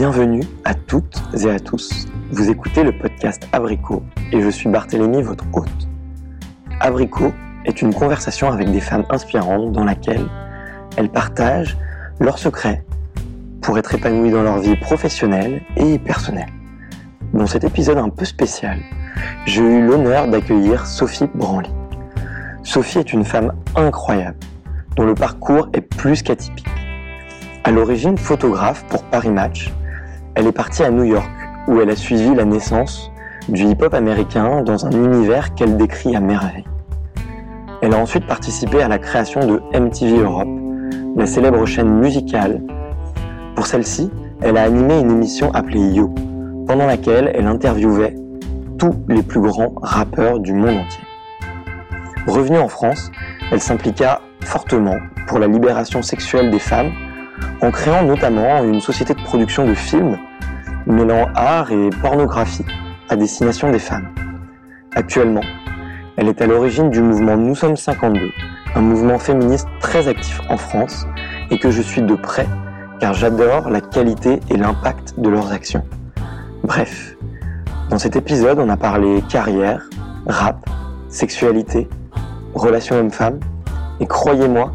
Bienvenue à toutes et à tous. Vous écoutez le podcast Abricot et je suis Barthélémy, votre hôte. Abricot est une conversation avec des femmes inspirantes dans laquelle elles partagent leurs secrets pour être épanouies dans leur vie professionnelle et personnelle. Dans cet épisode un peu spécial, j'ai eu l'honneur d'accueillir Sophie Branly. Sophie est une femme incroyable, dont le parcours est plus qu'atypique. À l'origine photographe pour Paris Match, elle est partie à New York, où elle a suivi la naissance du hip-hop américain dans un univers qu'elle décrit à merveille. Elle a ensuite participé à la création de MTV Europe, la célèbre chaîne musicale. Pour celle-ci, elle a animé une émission appelée Yo, pendant laquelle elle interviewait tous les plus grands rappeurs du monde entier. Revenue en France, elle s'impliqua fortement pour la libération sexuelle des femmes en créant notamment une société de production de films mêlant art et pornographie à destination des femmes. Actuellement, elle est à l'origine du mouvement Nous sommes 52, un mouvement féministe très actif en France et que je suis de près car j'adore la qualité et l'impact de leurs actions. Bref, dans cet épisode, on a parlé carrière, rap, sexualité, relations hommes-femmes et croyez-moi,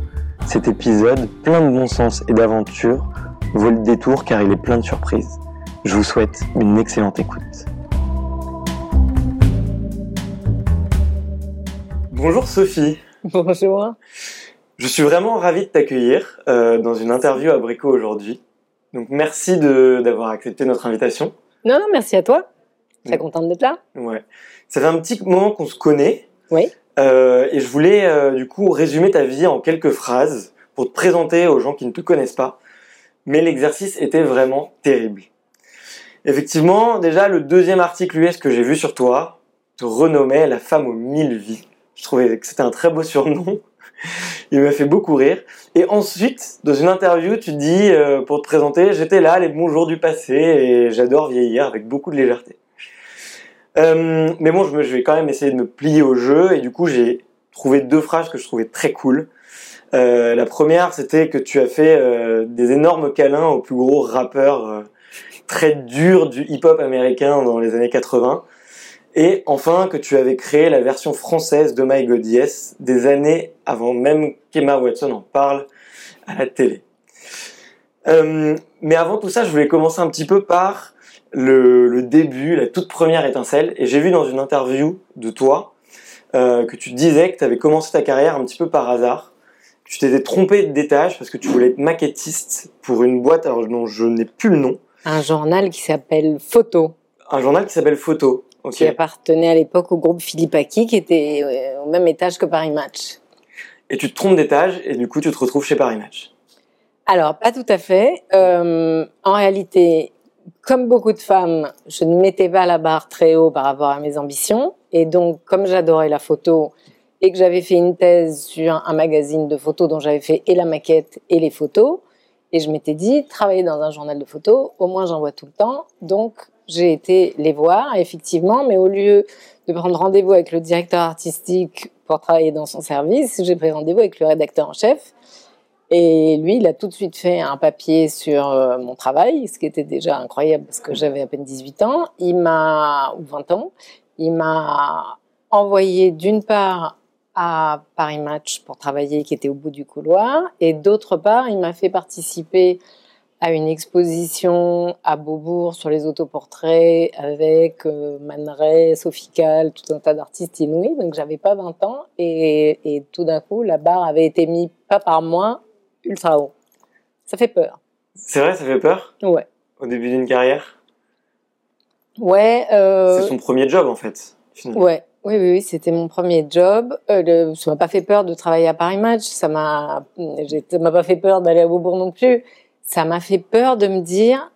cet épisode, plein de bon sens et d'aventure, vaut le détour car il est plein de surprises. Je vous souhaite une excellente écoute. Bonjour Sophie. Bonjour. Je suis vraiment ravi de t'accueillir euh, dans une interview à Brico aujourd'hui. Donc merci d'avoir accepté notre invitation. Non, non, merci à toi. Très contente d'être là. Ouais. Ça fait un petit moment qu'on se connaît. Oui. Euh, et je voulais euh, du coup résumer ta vie en quelques phrases pour te présenter aux gens qui ne te connaissent pas. Mais l'exercice était vraiment terrible. Effectivement, déjà le deuxième article US que j'ai vu sur toi te renommait la femme aux mille vies. Je trouvais que c'était un très beau surnom. Il m'a fait beaucoup rire. Et ensuite, dans une interview, tu dis, euh, pour te présenter, j'étais là, les bons jours du passé, et j'adore vieillir avec beaucoup de légèreté. Euh, mais bon, je, vais quand même essayer de me plier au jeu et du coup j'ai trouvé deux phrases que je trouvais très cool. Euh, la première, c'était que tu as fait euh, des énormes câlins aux plus gros rappeurs très durs du hip-hop américain dans les années 80. Et enfin, que tu avais créé la version française de My God Yes des années avant même qu'Emma Watson en parle à la télé. mais avant tout ça, je voulais commencer un petit peu par le, début, la toute première étincelle. Et j'ai vu dans une interview de toi euh, que tu disais que tu avais commencé ta carrière un petit peu par hasard. Tu t'étais trompé d'étage parce que tu voulais être maquettiste pour une boîte alors, dont je n'ai plus le nom. Un journal qui s'appelle Photo. Un journal qui s'appelle Photo. Qui appartenait à l'époque au groupe Philippe Aki, qui était euh, au même étage que Paris Match. Et tu te trompes d'étage et du coup tu te retrouves chez Paris Match. Alors, pas tout à fait. Euh, en réalité, comme beaucoup de femmes, je ne mettais pas la barre très haut par rapport à mes ambitions. Et donc, comme j'adorais la photo et que j'avais fait une thèse sur un magazine de photos dont j'avais fait et la maquette et les photos, et je m'étais dit, travailler dans un journal de photos, au moins j'en vois tout le temps. Donc, j'ai été les voir, effectivement, mais au lieu de prendre rendez-vous avec le directeur artistique pour travailler dans son service, j'ai pris rendez-vous avec le rédacteur en chef et lui, il a tout de suite fait un papier sur euh, mon travail, ce qui était déjà incroyable parce que j'avais à peine 18 ans. Il m'a, ou 20 ans, il m'a envoyé d'une part à Paris Match pour travailler, qui était au bout du couloir, et d'autre part, il m'a fait participer à une exposition à Beaubourg sur les autoportraits avec euh, Man Ray, Sophie tout un tas d'artistes inouïs. Donc j'avais pas 20 ans et tout d'un coup, la barre avait été mise pas par moi, ultra haut. Ça fait peur. C'est vrai, ça fait peur? Ouais. Au début d'une carrière? Ouais. Euh... C'est son premier job en fait. Ouais. Oui, oui, oui c'était mon premier job. Euh, ça m'a pas fait peur de travailler à Paris Match. Ça m'a, ça m'a pas fait peur d'aller à Beaubourg non plus. Ça m'a fait peur de me dire,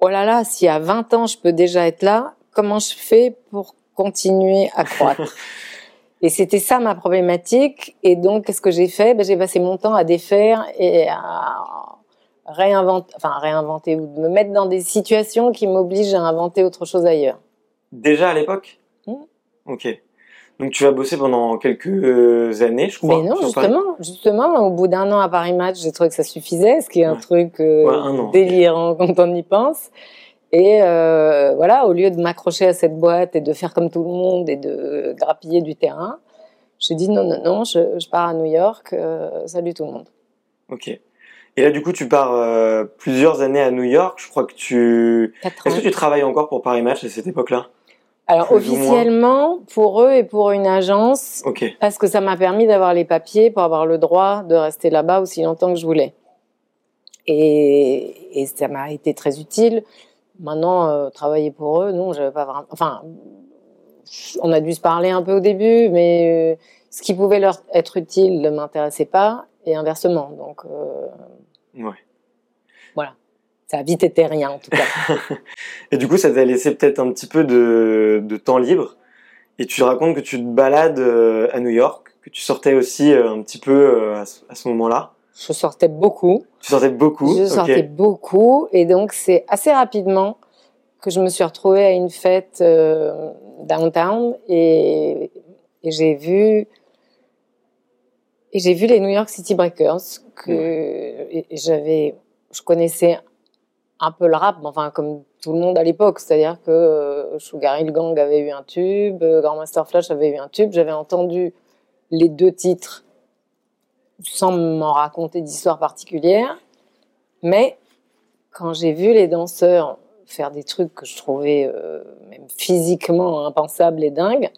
oh là là, si à 20 ans je peux déjà être là, comment je fais pour continuer à croître? Et c'était ça ma problématique. Et donc, qu'est-ce que j'ai fait? Ben, J'ai passé mon temps à défaire et à réinventer, enfin réinventer ou me mettre dans des situations qui m'obligent à inventer autre chose ailleurs. Déjà à l'époque? Mmh. Ok. Donc tu vas bosser pendant quelques années, je crois. Mais non, justement, justement, au bout d'un an à Paris Match, j'ai trouvé que ça suffisait, ce qui est un truc euh, délirant quand on y pense. Et euh, voilà, au lieu de m'accrocher à cette boîte et de faire comme tout le monde et de grappiller du terrain, j'ai dit non, non, non, je, pars à New York, euh, salut tout le monde. Ok. Et là, du coup, tu pars plusieurs années à New York. Je crois que tu. Est-ce que tu travailles encore pour Paris Match à cette époque-là? Alors officiellement pour eux et pour une agence, parce que ça m'a permis d'avoir les papiers pour avoir le droit de rester là-bas aussi longtemps que je voulais. Et, et ça m'a été très utile. Maintenant, euh, travailler pour eux, non, j'avais pas vraiment. Enfin, on a dû se parler un peu au début, mais euh, ce qui pouvait leur être utile ne m'intéressait pas, et inversement. Donc, euh, ouais. voilà. Ça a vite été rien, en tout cas. et du coup, ça t'a laissé peut-être un petit peu de, de, temps libre. Et tu racontes que tu te balades à New York, que tu sortais aussi un petit peu à ce, moment-là. Je sortais beaucoup. Tu sortais beaucoup Je sortais beaucoup. Et donc, c'est assez rapidement que je me suis retrouvée à une fête downtown et, et j'ai vu et j'ai vu les New York City Breakers que j'avais je connaissais un peu le rap, enfin comme tout le monde à l'époque, c'est-à-dire que euh, Sugar Hill Gang avait eu un tube, euh, Grandmaster Flash avait eu un tube, j'avais entendu les deux titres sans m'en raconter d'histoire particulière, mais quand j'ai vu les danseurs faire des trucs que je trouvais euh, même physiquement impensables et dingues,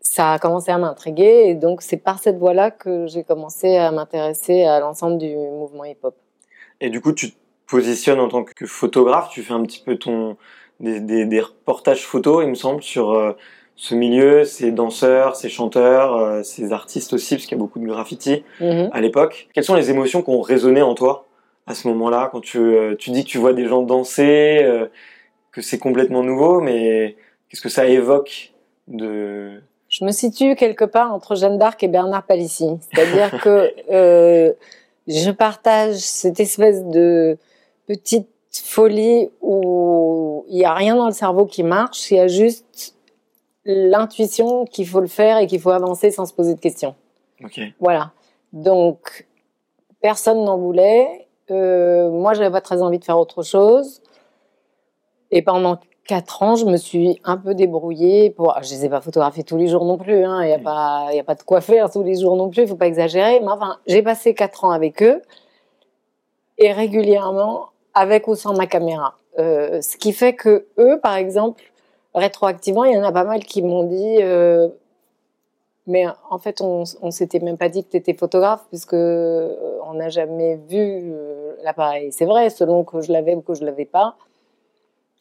ça a commencé à m'intriguer et donc c'est par cette voie-là que j'ai commencé à m'intéresser à l'ensemble du mouvement hip-hop. Et du coup, tu positionnes en tant que photographe, tu fais un petit peu ton des, des, reportages photos, il me semble, sur euh, ce milieu, ces danseurs, ces chanteurs, euh, ces artistes aussi, parce qu'il y a beaucoup de graffiti mhm. à l'époque. Quelles sont les émotions qui ont résonné en toi à ce moment-là, quand tu, euh, tu dis que tu vois des gens danser, que c'est complètement nouveau, mais qu'est-ce que ça évoque de... Je me situe quelque part entre Jeanne d'Arc et Bernard Palissy. C'est-à-dire que je partage cette espèce de petite folie où il n'y a rien dans le cerveau qui marche, il y a juste l'intuition qu'il faut le faire et qu'il faut avancer sans se poser de questions. Voilà. Donc, personne n'en voulait. Euh, moi, j'avais pas très envie de faire autre chose. Et pendant quatre ans, je me suis un peu débrouillée pour. Je les ai pas photographiés tous les jours non plus. Hein. Il n'y a pas, il a pas de quoi faire tous les jours non plus. Il faut pas exagérer. Mais enfin, j'ai passé quatre ans avec eux et régulièrement avec ou sans ma caméra. Euh, ce qui fait que eux, par exemple, rétroactivement, il y en a pas mal qui m'ont dit, euh, mais en fait, on, on s'était même pas dit que tu étais photographe puisque euh, on n'a jamais vu euh, l'appareil. C'est vrai, selon que je l'avais ou que je l'avais pas.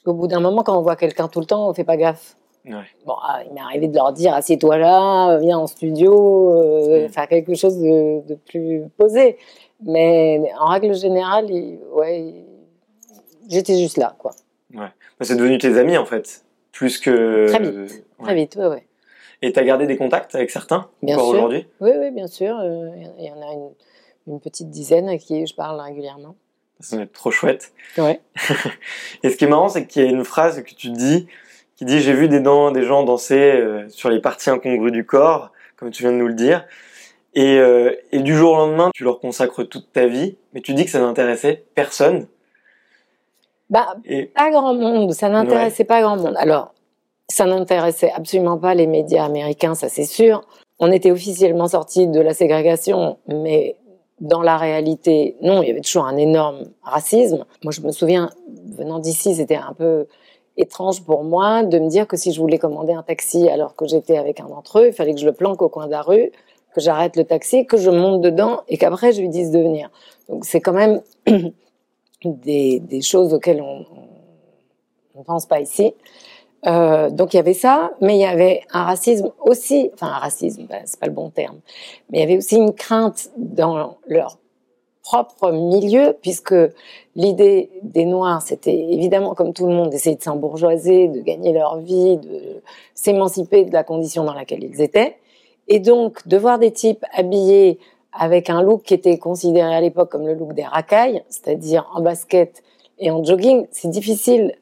Au bout d'un moment, quand on voit quelqu'un tout le temps, on fait pas gaffe. Ouais. Bon, ah, il m'est arrivé de leur dire assieds-toi là, viens en studio, euh, mm. faire quelque chose de, de, plus posé. Mais en règle générale, ouais, j'étais juste là, quoi. Ouais. Bah, c'est devenu tes amis, en fait, plus que. Très vite. Très vite, ouais, ouais. Et tu as gardé des contacts avec certains bien encore aujourd'hui? Oui, oui, bien sûr. Euh, il y en a une, une, petite dizaine à qui je parle régulièrement. Ça va être trop chouette. Ouais. Et ce qui est marrant, c'est qu'il y a une phrase que tu dis qui dit J'ai vu des, des gens danser euh, sur les parties incongrues du corps, comme tu viens de nous le dire. Et, euh, et du jour au lendemain, tu leur consacres toute ta vie, mais tu dis que ça n'intéressait personne. Bah, pas grand monde. Ça n'intéressait pas grand monde. Alors, ça n'intéressait absolument pas les médias américains, ça c'est sûr. On était officiellement sortis de la ségrégation, mais dans la réalité, non, il y avait toujours un énorme racisme. Moi, je me souviens, venant d'ici, c'était un peu étrange pour moi de me dire que si je voulais commander un taxi alors que j'étais avec un d'entre eux, il fallait que je le planque au coin de la rue, que j'arrête le taxi, que je monte dedans et qu'après je lui dise de venir. Donc c'est quand même des, des choses auxquelles on ne pense pas ici. Euh, donc il y avait ça, mais il y avait un racisme aussi, enfin un racisme, ben, c'est pas le bon terme, mais il y avait aussi une crainte dans leur propre milieu, puisque l'idée des Noirs, c'était évidemment, comme tout le monde, d'essayer de s'embourgeoiser, de gagner leur vie, de s'émanciper de la condition dans laquelle ils étaient, et donc de voir des types habillés avec un look qui était considéré à l'époque comme le look des racailles, c'est-à-dire en basket et en jogging. C'est difficile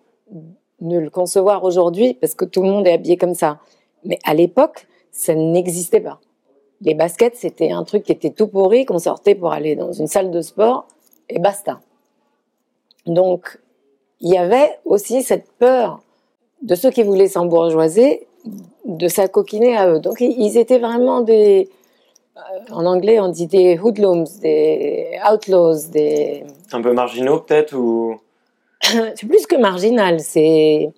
de le concevoir aujourd'hui parce que tout le monde est habillé comme ça. Mais à l'époque, ça n'existait pas. Les baskets, c'était un truc qui était tout pourri, qu'on sortait pour aller dans une salle de sport, et basta. Donc, il y avait aussi cette peur de ceux qui voulaient s'embourgeoiser, de s'acoquiner à eux. Donc, ils étaient vraiment des, en anglais, on dit des hoodlums, des outlaws, des... Un peu marginaux peut-être ou... c'est plus que marginal, c'est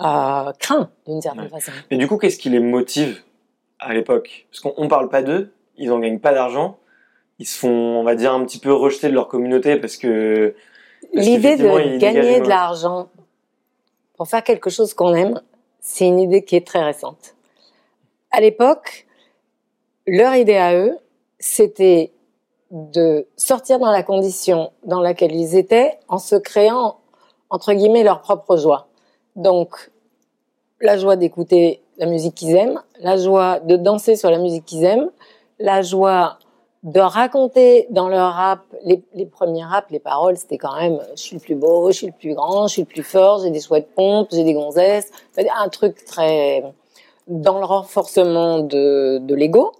euh, craint d'une certaine façon. Mais du coup, qu'est-ce qui les motive à l'époque? Parce qu'on ne parle pas d'eux, ils n'en gagnent pas d'argent, ils se font, on va dire, un petit peu rejeter de leur communauté parce que... L'idée de gagner de l'argent pour faire quelque chose qu'on aime, c'est une idée qui est très récente. À l'époque, leur idée à eux, c'était de sortir dans la condition dans laquelle ils étaient en se créant, entre guillemets, leur propre joie. Donc, la joie d'écouter la musique qu'ils aiment, la joie de danser sur la musique qu'ils aiment, la joie de raconter dans leur rap, les, premiers raps, les paroles, c'était quand même je suis le plus beau, je suis le plus grand, je suis le plus fort, j'ai des de pompe, j'ai des gonzesses, un truc très dans le renforcement de, de l'ego.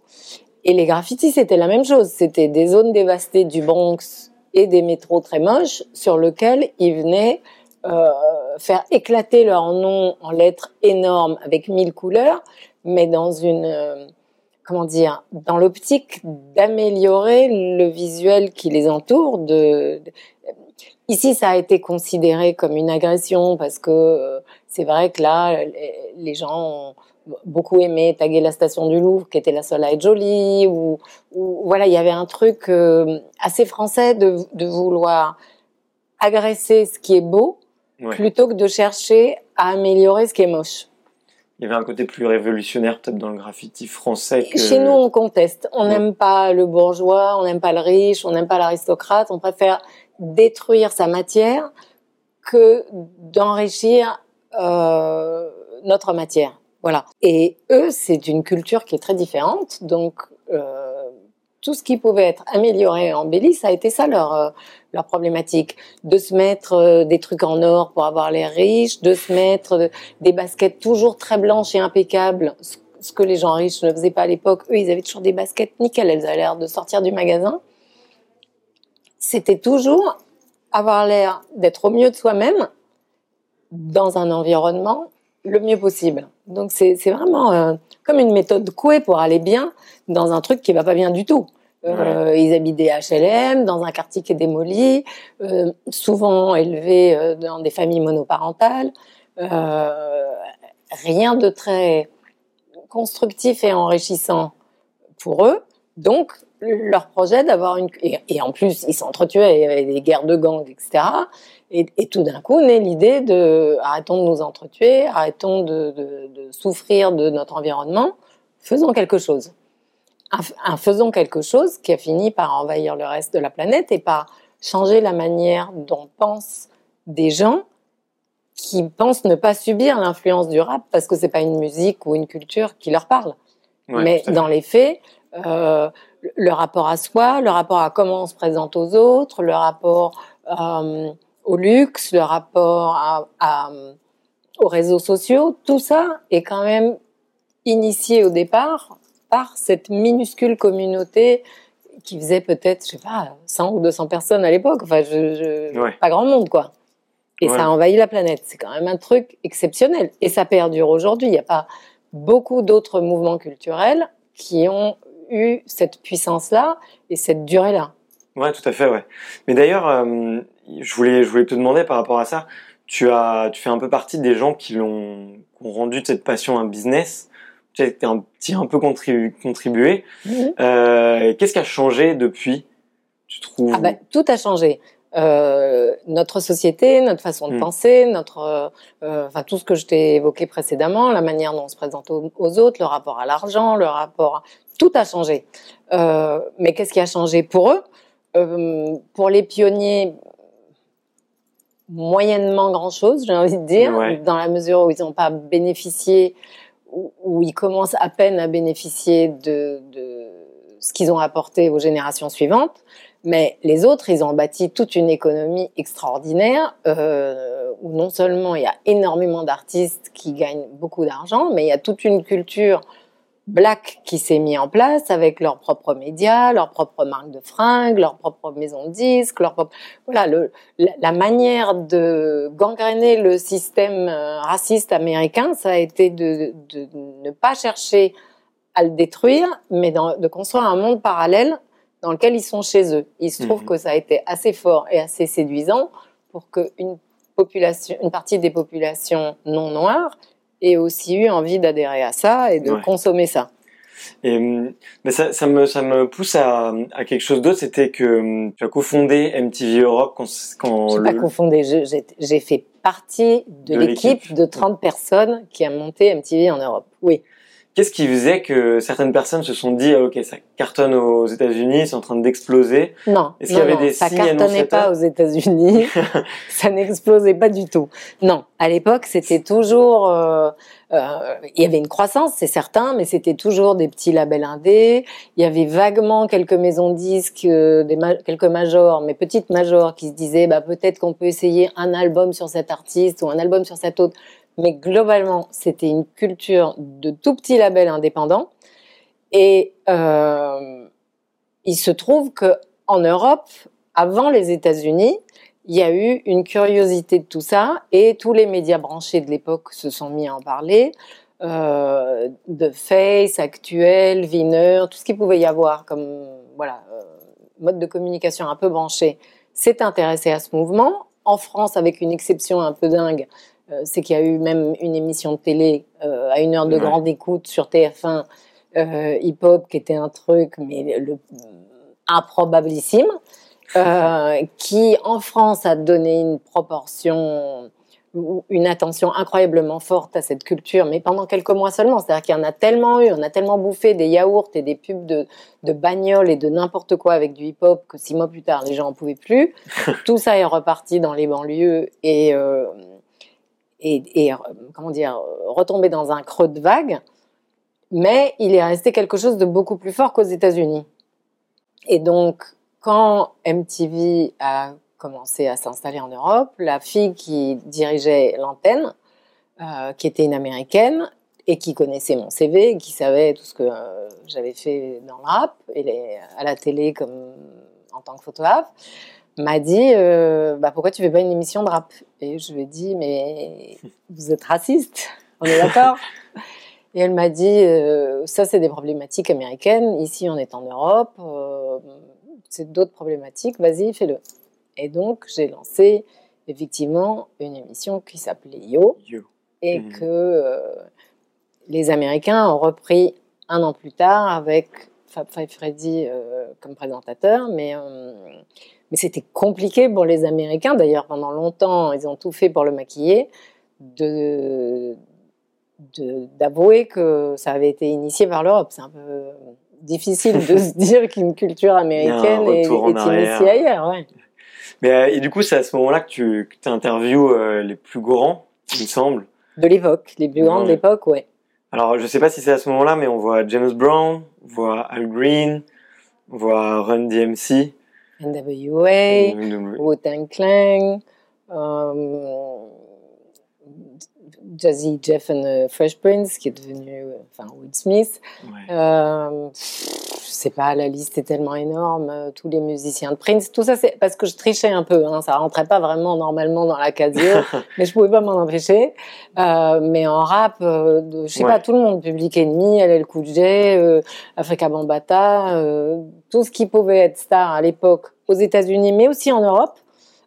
Et les graffitis, c'était la même chose. C'était des zones dévastées du Bronx et des métros très moches sur lesquels ils venaient euh, faire éclater leur nom en lettres énormes avec mille couleurs, mais dans une euh, comment dire, dans l'optique d'améliorer le visuel qui les entoure. De, ici, ça a été considéré comme une agression parce que euh, c'est vrai que là, les gens ont beaucoup aimé taguer la station du Louvre, qui était la seule à être jolie, ou, voilà, il y avait un truc euh, assez français de, de, vouloir agresser ce qui est beau, plutôt que de chercher à améliorer ce qui est moche. Il y avait un côté plus révolutionnaire peut-être dans le graffiti français. Que... Chez nous, on conteste. On n'aime pas le bourgeois, on n'aime pas le riche, on n'aime pas l'aristocrate. On préfère détruire sa matière que d'enrichir euh, notre matière. Voilà. Et eux, c'est une culture qui est très différente. Donc, euh, tout ce qui pouvait être amélioré, embelli, ça a été ça leur, euh, leur problématique. De se mettre euh, des trucs en or pour avoir l'air riche, de se mettre des baskets toujours très blanches et impeccables, ce que les gens riches ne faisaient pas à l'époque. Eux, ils avaient toujours des baskets nickel, elles avaient l'air de sortir du magasin. C'était toujours avoir l'air d'être au mieux de soi-même dans un environnement le mieux possible. Donc c'est vraiment euh, comme une méthode couée pour aller bien dans un truc qui va pas bien du tout. Euh, Ils habitent des HLM dans un quartier qui est démoli, euh, souvent élevés euh, dans des familles monoparentales. Rien de très constructif et enrichissant pour eux. Donc leur projet d'avoir une et, en plus ils s'entretuaient, il y avait des guerres de gangs, etc. Et, et tout d'un coup naît l'idée de arrêtons de nous entretuer, arrêtons de, de, de, souffrir de notre environnement, faisons quelque chose. Un, faisons quelque chose qui a fini par envahir le reste de la planète et par changer la manière dont pensent des gens qui pensent ne pas subir l'influence du rap parce que c'est pas une musique ou une culture qui leur parle. Mais dans les faits, euh, le rapport à soi, le rapport à comment on se présente aux autres, le rapport euh, au luxe, le rapport à, aux réseaux sociaux, tout ça est quand même initié au départ par cette minuscule communauté qui faisait peut-être, je sais pas, 100 ou 200 personnes à l'époque. Enfin, je, pas grand monde, quoi. Et ça a envahi la planète. C'est quand même un truc exceptionnel. Et ça perdure aujourd'hui. Il n'y a pas beaucoup d'autres mouvements culturels qui ont eu cette puissance-là et cette durée-là. Ouais, tout à fait, ouais. Mais d'ailleurs, euh, je voulais, je voulais te demander par rapport à ça. Tu as, tu fais un peu partie des gens qui l'ont, qui ont rendu cette passion un business. Tu as un petit un peu contribué. Mhm. Euh, Qu'est-ce qui a changé depuis? Tu trouves ah ben, tout a changé. Euh, notre société, notre façon de mhm. penser, notre, euh, enfin tout ce que je t'ai évoqué précédemment, la manière dont on se présente aux, aux autres, le rapport à l'argent, le rapport, tout a changé. Euh, mais qu'est-ce qui a changé pour eux? Euh, Pour les pionniers, moyennement grand-chose, j'ai envie de dire, dans la mesure où ils n'ont pas bénéficié, où, ils commencent à peine à bénéficier de, de ce qu'ils ont apporté aux générations suivantes. Mais les autres, ils ont bâti toute une économie extraordinaire. Euh, où non seulement il y a énormément d'artistes qui gagnent beaucoup d'argent, mais il y a toute une culture black qui s'est mise en place avec leurs propres médias, leurs propres marques de fringues, leurs propres maisons de disques, leur propre... voilà le, la, manière de gangréner le système euh, raciste américain, ça a été de, de ne pas chercher à le détruire, mais de construire un monde parallèle dans lequel ils sont chez eux. Il se trouve mhm. que ça a été assez fort et assez séduisant pour qu'une population, une partie des populations non noires ait aussi eu envie d'adhérer à ça et de consommer ça. Et, mais ça, ça, me, ça me pousse à, à quelque chose d'autre, c'était que hum, tu as cofondé MTV Europe quand... quand je n'ai pas cofondé, j'ai fait partie de, de l'équipe de 30 personnes qui a monté MTV en Europe, oui. Qu'est-ce qui faisait que certaines personnes se sont dit, ah, ok, ça cartonne aux États-Unis, c'est en train d'exploser? Non, Est-ce qu'il y avait des ça cartonnait pas aux États-Unis, ça n'explosait pas du tout. Non, à l'époque, c'était toujours, euh, euh, il y avait une croissance, c'est certain, mais c'était toujours des petits labels indés. Il y avait vaguement quelques maisons disques, euh, des quelques majors, mais petites majors, qui se disaient, bah peut-être qu'on peut essayer un album sur cet artiste ou un album sur cet autre mais globalement, c'était une culture de tout petits labels indépendants. Et euh, il se trouve que en Europe, avant les États-Unis, il y a eu une curiosité de tout ça, et tous les médias branchés de l'époque se sont mis à en parler. Euh, de Face, Actuel, Viner, tout ce qu'il pouvait y avoir comme voilà euh, mode de communication un peu branché, s'est intéressé à ce mouvement. En France, avec une exception un peu dingue, euh, c'est qu'il y a eu même une émission de télé euh, à une heure de grande écoute sur TF1 euh, hip hop qui était un truc mais le improbabilissime qui en France a donné une proportion une attention incroyablement forte à cette culture, mais pendant quelques mois seulement. C'est-à-dire qu'il y en a tellement eu, on a tellement bouffé des yaourts et des pubs de, de bagnoles et de n'importe quoi avec du hip-hop que six mois plus tard, les gens en pouvaient plus. Tout ça est reparti dans les banlieues et et, euh, comment dire, retomber dans un creux de vague, mais il est resté quelque chose de beaucoup plus fort qu'aux États-Unis. Et donc, quand MTV a commencé à s'installer en Europe, la fille qui dirigeait l'antenne, euh, qui était une américaine et qui connaissait mon CV, qui savait tout ce que euh, j'avais fait dans le rap et à la télé comme en tant que photographe, m'a dit euh, bah, pourquoi tu fais pas une émission de rap? Et je lui ai dit mais vous êtes raciste, on est d'accord. Et elle m'a dit euh, ça c'est des problématiques américaines, ici on est en Europe, euh, c'est d'autres problématiques, vas-y fais-le. Et donc j'ai lancé effectivement une émission qui s'appelait Yo, et mmh. que les Américains ont repris un an plus tard avec Fab Five Freddy comme présentateur, mais mais c'était compliqué pour les Américains, d'ailleurs pendant longtemps, ils ont tout fait pour le maquiller, de d'avouer que ça avait été initié par l'Europe. C'est un peu difficile de se dire qu'une culture américaine est, initiée ailleurs. Mais, euh, et du coup, c'est à ce moment-là que tu que interviews euh, les plus grands, il me semble. De l'époque, les plus grands de l'époque, ouais. Alors, je sais pas si c'est à ce moment-là, mais on voit James Brown, on voit Al Green, on voit Run DMC. NWA, Wu-Tang Clan, um, Jazzy Jeff and Fresh Prince, qui est devenu enfin, Will Smith. Ouais. Euh, je sais pas, la liste est tellement énorme. Euh, tous les musiciens de Prince, tout ça, c'est parce que je trichais un peu. Hein, ça rentrait pas vraiment normalement dans la casio, mais je pouvais pas m'en empêcher. Euh, mais en rap, euh, je sais pas, tout le monde, Public Enemy, LL Cool J, euh, Africa Bambata, euh, tout ce qui pouvait être star à l'époque aux États-Unis, mais aussi en Europe.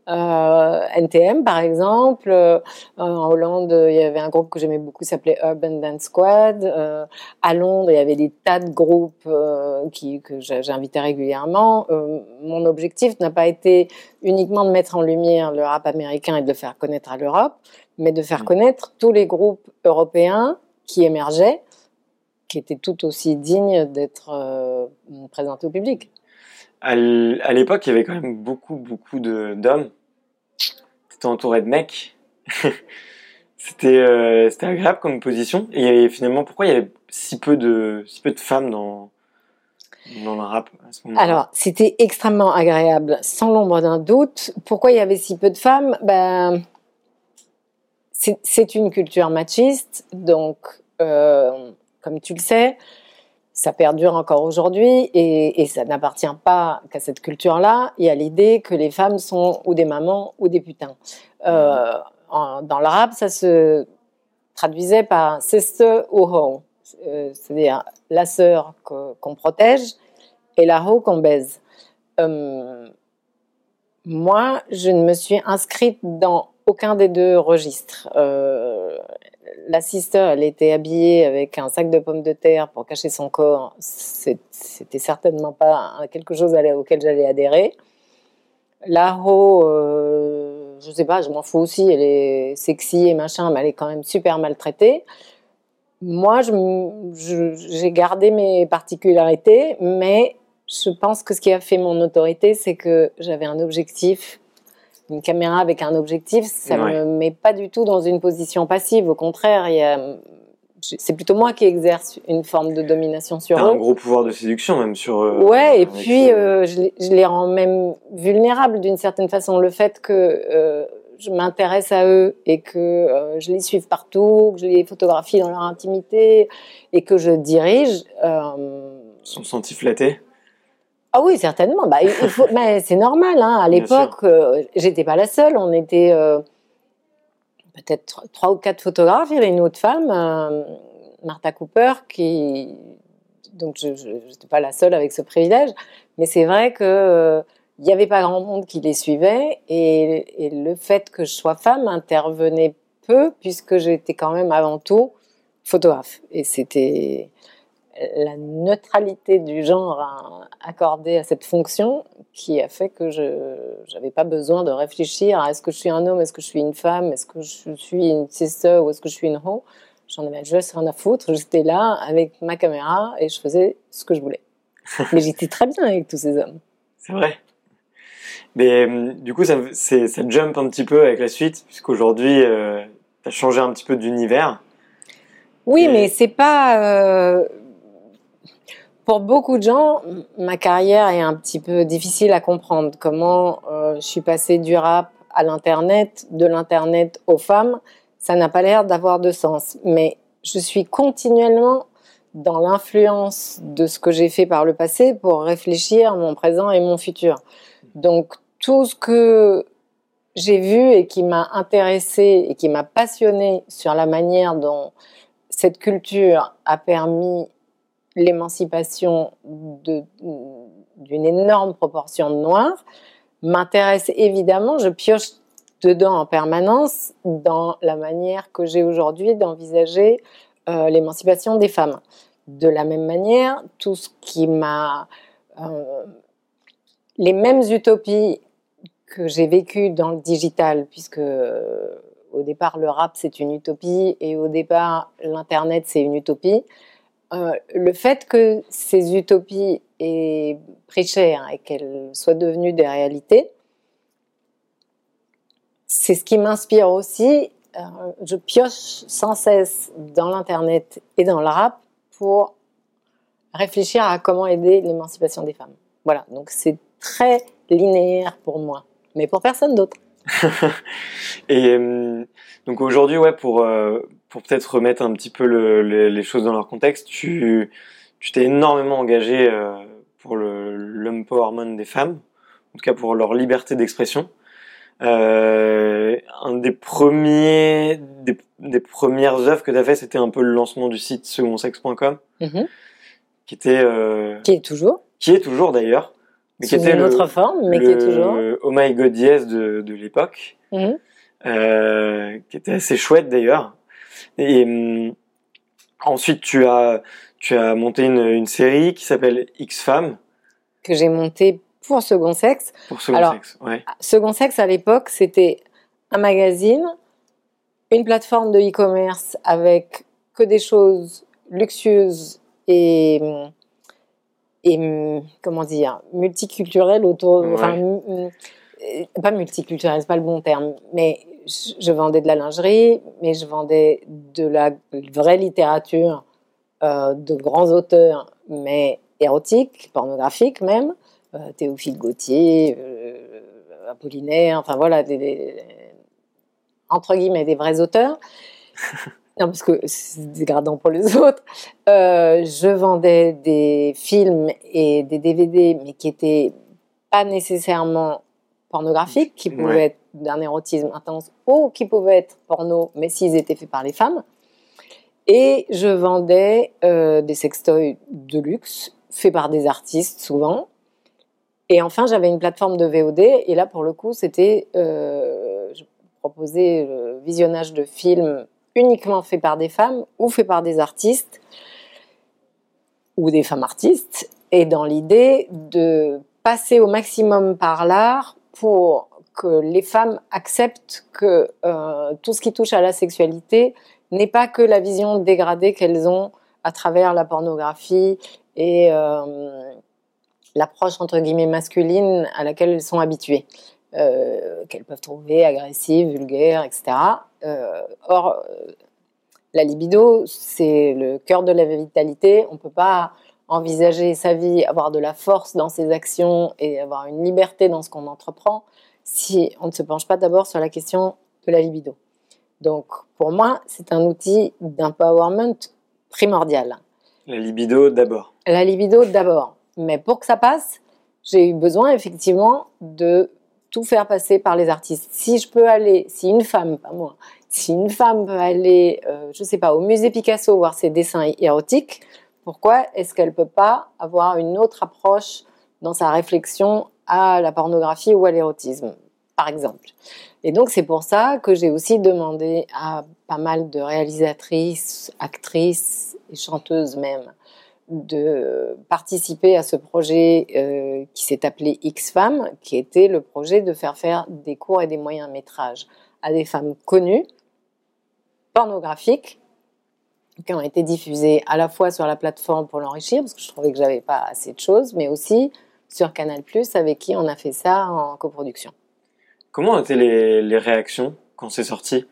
Euh, NTM par exemple. Euh, en Hollande, il y avait un groupe que j'aimais beaucoup, s'appelait Urban Dance Squad. Euh, à Londres, il y avait des tas de groupes qui, que j'invitais régulièrement. mon objectif n'a pas été uniquement de mettre en lumière le rap américain et de le faire connaître à l'Europe, mais de faire mmh. connaître tous les groupes européens qui émergeaient, qui étaient tout aussi dignes d'être présentés au public. À l'époque, il y avait quand même beaucoup, beaucoup d'hommes entouré de mecs. c'était euh, c'était agréable comme position. Et finalement, pourquoi il y avait si peu de si peu de femmes dans dans le rap à ce moment-là? Alors, c'était extrêmement agréable, sans l'ombre d'un doute. Pourquoi il y avait si peu de femmes? Ben c'est une culture machiste, donc, euh, comme tu le sais, ça perdure encore aujourd'hui et, ça n'appartient pas qu'à cette culture-là. Il y a l'idée que les femmes sont ou des mamans ou des putains. Euh, dans l'arabe, ça se traduisait par sister ou ho, euh, c'est-à-dire la sœur qu'on protège et la ho qu'on baise. moi, je ne me suis inscrite dans aucun des deux registres. La sister, elle était habillée avec un sac de pommes de terre pour cacher son corps. C'était certainement pas quelque chose auquel j'allais adhérer. La Ho, euh, je sais pas, je m'en fous aussi. Elle est sexy et machin, mais elle est quand même super maltraitée. Moi, j'ai gardé mes particularités, mais je pense que ce qui a fait mon autorité, c'est que j'avais un objectif une caméra avec un objectif, ça ne me met pas du tout dans une position passive. Au contraire, c'est plutôt moi qui exerce une forme de domination sur eux. un gros pouvoir de séduction même sur. eux. ouais, et puis euh, je, les rends même vulnérables d'une certaine façon. Le fait que euh, je m'intéresse à eux et que euh, je les suive partout, que je les photographie dans leur intimité et que je dirige. Ils sont sentis flattés ah oui, certainement. Bah, il faut, mais c'est normal. Hein. À l'époque, euh, j'étais pas la seule. On était euh, peut-être trois ou quatre photographes. Il y avait une autre femme, euh, Martha Cooper, qui donc je n'étais pas la seule avec ce privilège. Mais c'est vrai que il n'y avait pas grand monde qui les suivait et, et, le fait que je sois femme intervenait peu puisque j'étais quand même avant tout photographe. Et c'était la neutralité du genre accordée à cette fonction qui a fait que je n'avais pas besoin de réfléchir à est-ce que je suis un homme, est-ce que je suis une femme, est-ce que je suis une sister ou est-ce que je suis une ho. J'en avais juste rien à foutre. J'étais là avec ma caméra et je faisais ce que je voulais. Mais j'étais très bien avec tous ces hommes. C'est vrai. Mais euh, du coup, ça, ça jump un petit peu avec la suite, puisqu'aujourd'hui, euh, tu as changé un petit peu d'univers. Oui, mais c'est pas. Euh, pour beaucoup de gens, ma carrière est un petit peu difficile à comprendre. Comment euh, je suis passée du rap à l'internet, de l'internet aux femmes, ça n'a pas l'air d'avoir de sens. Mais je suis continuellement dans l'influence de ce que j'ai fait par le passé pour réfléchir mon présent et mon futur. Donc tout ce que j'ai vu et qui m'a intéressé et qui m'a passionné sur la manière dont cette culture a permis l'émancipation d'une énorme proportion de noirs m'intéresse évidemment. Je pioche dedans en permanence dans la manière que j'ai aujourd'hui d'envisager euh, l'émancipation des femmes. De la même manière, tout ce qui m'a... Euh, les mêmes utopies que j'ai vécues dans le digital, puisque euh, au départ le rap c'est une utopie et au départ l'internet c'est une utopie. Euh, le fait que ces utopies aient pris cher et qu'elles soient devenues des réalités, c'est ce qui m'inspire aussi. Euh, je pioche sans cesse dans l'Internet et dans le rap pour réfléchir à comment aider l'émancipation des femmes. Voilà, donc c'est très linéaire pour moi, mais pour personne d'autre. et euh, donc aujourd'hui, ouais, pour, pour peut-être remettre un petit peu les choses dans leur contexte, tu tu t'es énormément engagé euh, pour l'empowerment des femmes, en tout cas pour leur liberté d'expression. Euh, un des premiers des, premières œuvres que tu as fait, c'était un peu le lancement du site seconsex.com, mm-hmm. qui était euh, qui est toujours qui est toujours d'ailleurs, mais qui était une autre forme, mais qui est toujours Oh my God Yes de, de l'époque, mm-hmm. euh, qui était assez chouette d'ailleurs. Et hum, ensuite, tu as, tu as monté une, une série qui s'appelle X-Femmes. Que j'ai montée pour Second Sexe. Pour Second Sexe, ouais. Second Sexe, à l'époque, c'était un magazine, une plateforme de e-commerce avec que des choses luxueuses et, et comment dire, multiculturelles autour. Enfin, pas multiculturelles, c'est pas le bon terme, mais je vendais de la lingerie, mais je vendais de la vraie littérature euh, de grands auteurs, mais érotiques, pornographiques même, euh, Théophile Gautier, euh, Apollinaire, enfin voilà, des, entre guillemets des vrais auteurs. non, parce que c'est dégradant pour les autres. Euh, je vendais des films et des DVD, mais qui étaient pas nécessairement pornographiques, qui pouvaient être d'un érotisme intense ou qui pouvaient être porno, mais s'ils étaient faits par les femmes. Et je vendais euh, des sextoys de luxe, faits par des artistes souvent. Et enfin, j'avais une plateforme de VOD, et là, pour le coup, c'était. Euh, je proposais le visionnage de films uniquement faits par des femmes ou faits par des artistes ou des femmes artistes, et dans l'idée de passer au maximum par l'art pour que les femmes acceptent que euh, tout ce qui touche à la sexualité n'est pas que la vision dégradée qu'elles ont à travers la pornographie et euh, l'approche entre guillemets masculine à laquelle elles sont habituées, euh, qu'elles peuvent trouver agressive, vulgaire, etc. or, la libido, c'est le cœur de la vitalité. On ne peut pas envisager sa vie, avoir de la force dans ses actions et avoir une liberté dans ce qu'on entreprend si on ne se penche pas d'abord sur la question de la libido. Donc, pour moi, c'est un outil d'empowerment primordial. La libido d'abord. La libido d'abord. Mais pour que ça passe, j'ai eu besoin effectivement de tout faire passer par les artistes. Si je peux aller, si une femme, pas moi, si une femme peut aller, euh, je ne sais pas, au musée Picasso voir ses dessins érotiques, pourquoi est-ce qu'elle ne peut pas avoir une autre approche dans sa réflexion à la pornographie ou à l'érotisme, par exemple? Et donc c'est pour ça que j'ai aussi demandé à pas mal de réalisatrices, actrices et chanteuses même de participer à ce projet euh, qui s'est appelé X-Femmes, qui était le projet de faire faire des courts et des moyens métrages à des femmes connues, pornographiques, qui ont été diffusées à la fois sur la plateforme pour l'enrichir, parce que je trouvais que j'avais pas assez de choses, mais aussi sur Canal+, avec qui on a fait ça en coproduction. Comment ont été les, réactions quand c'est sorti?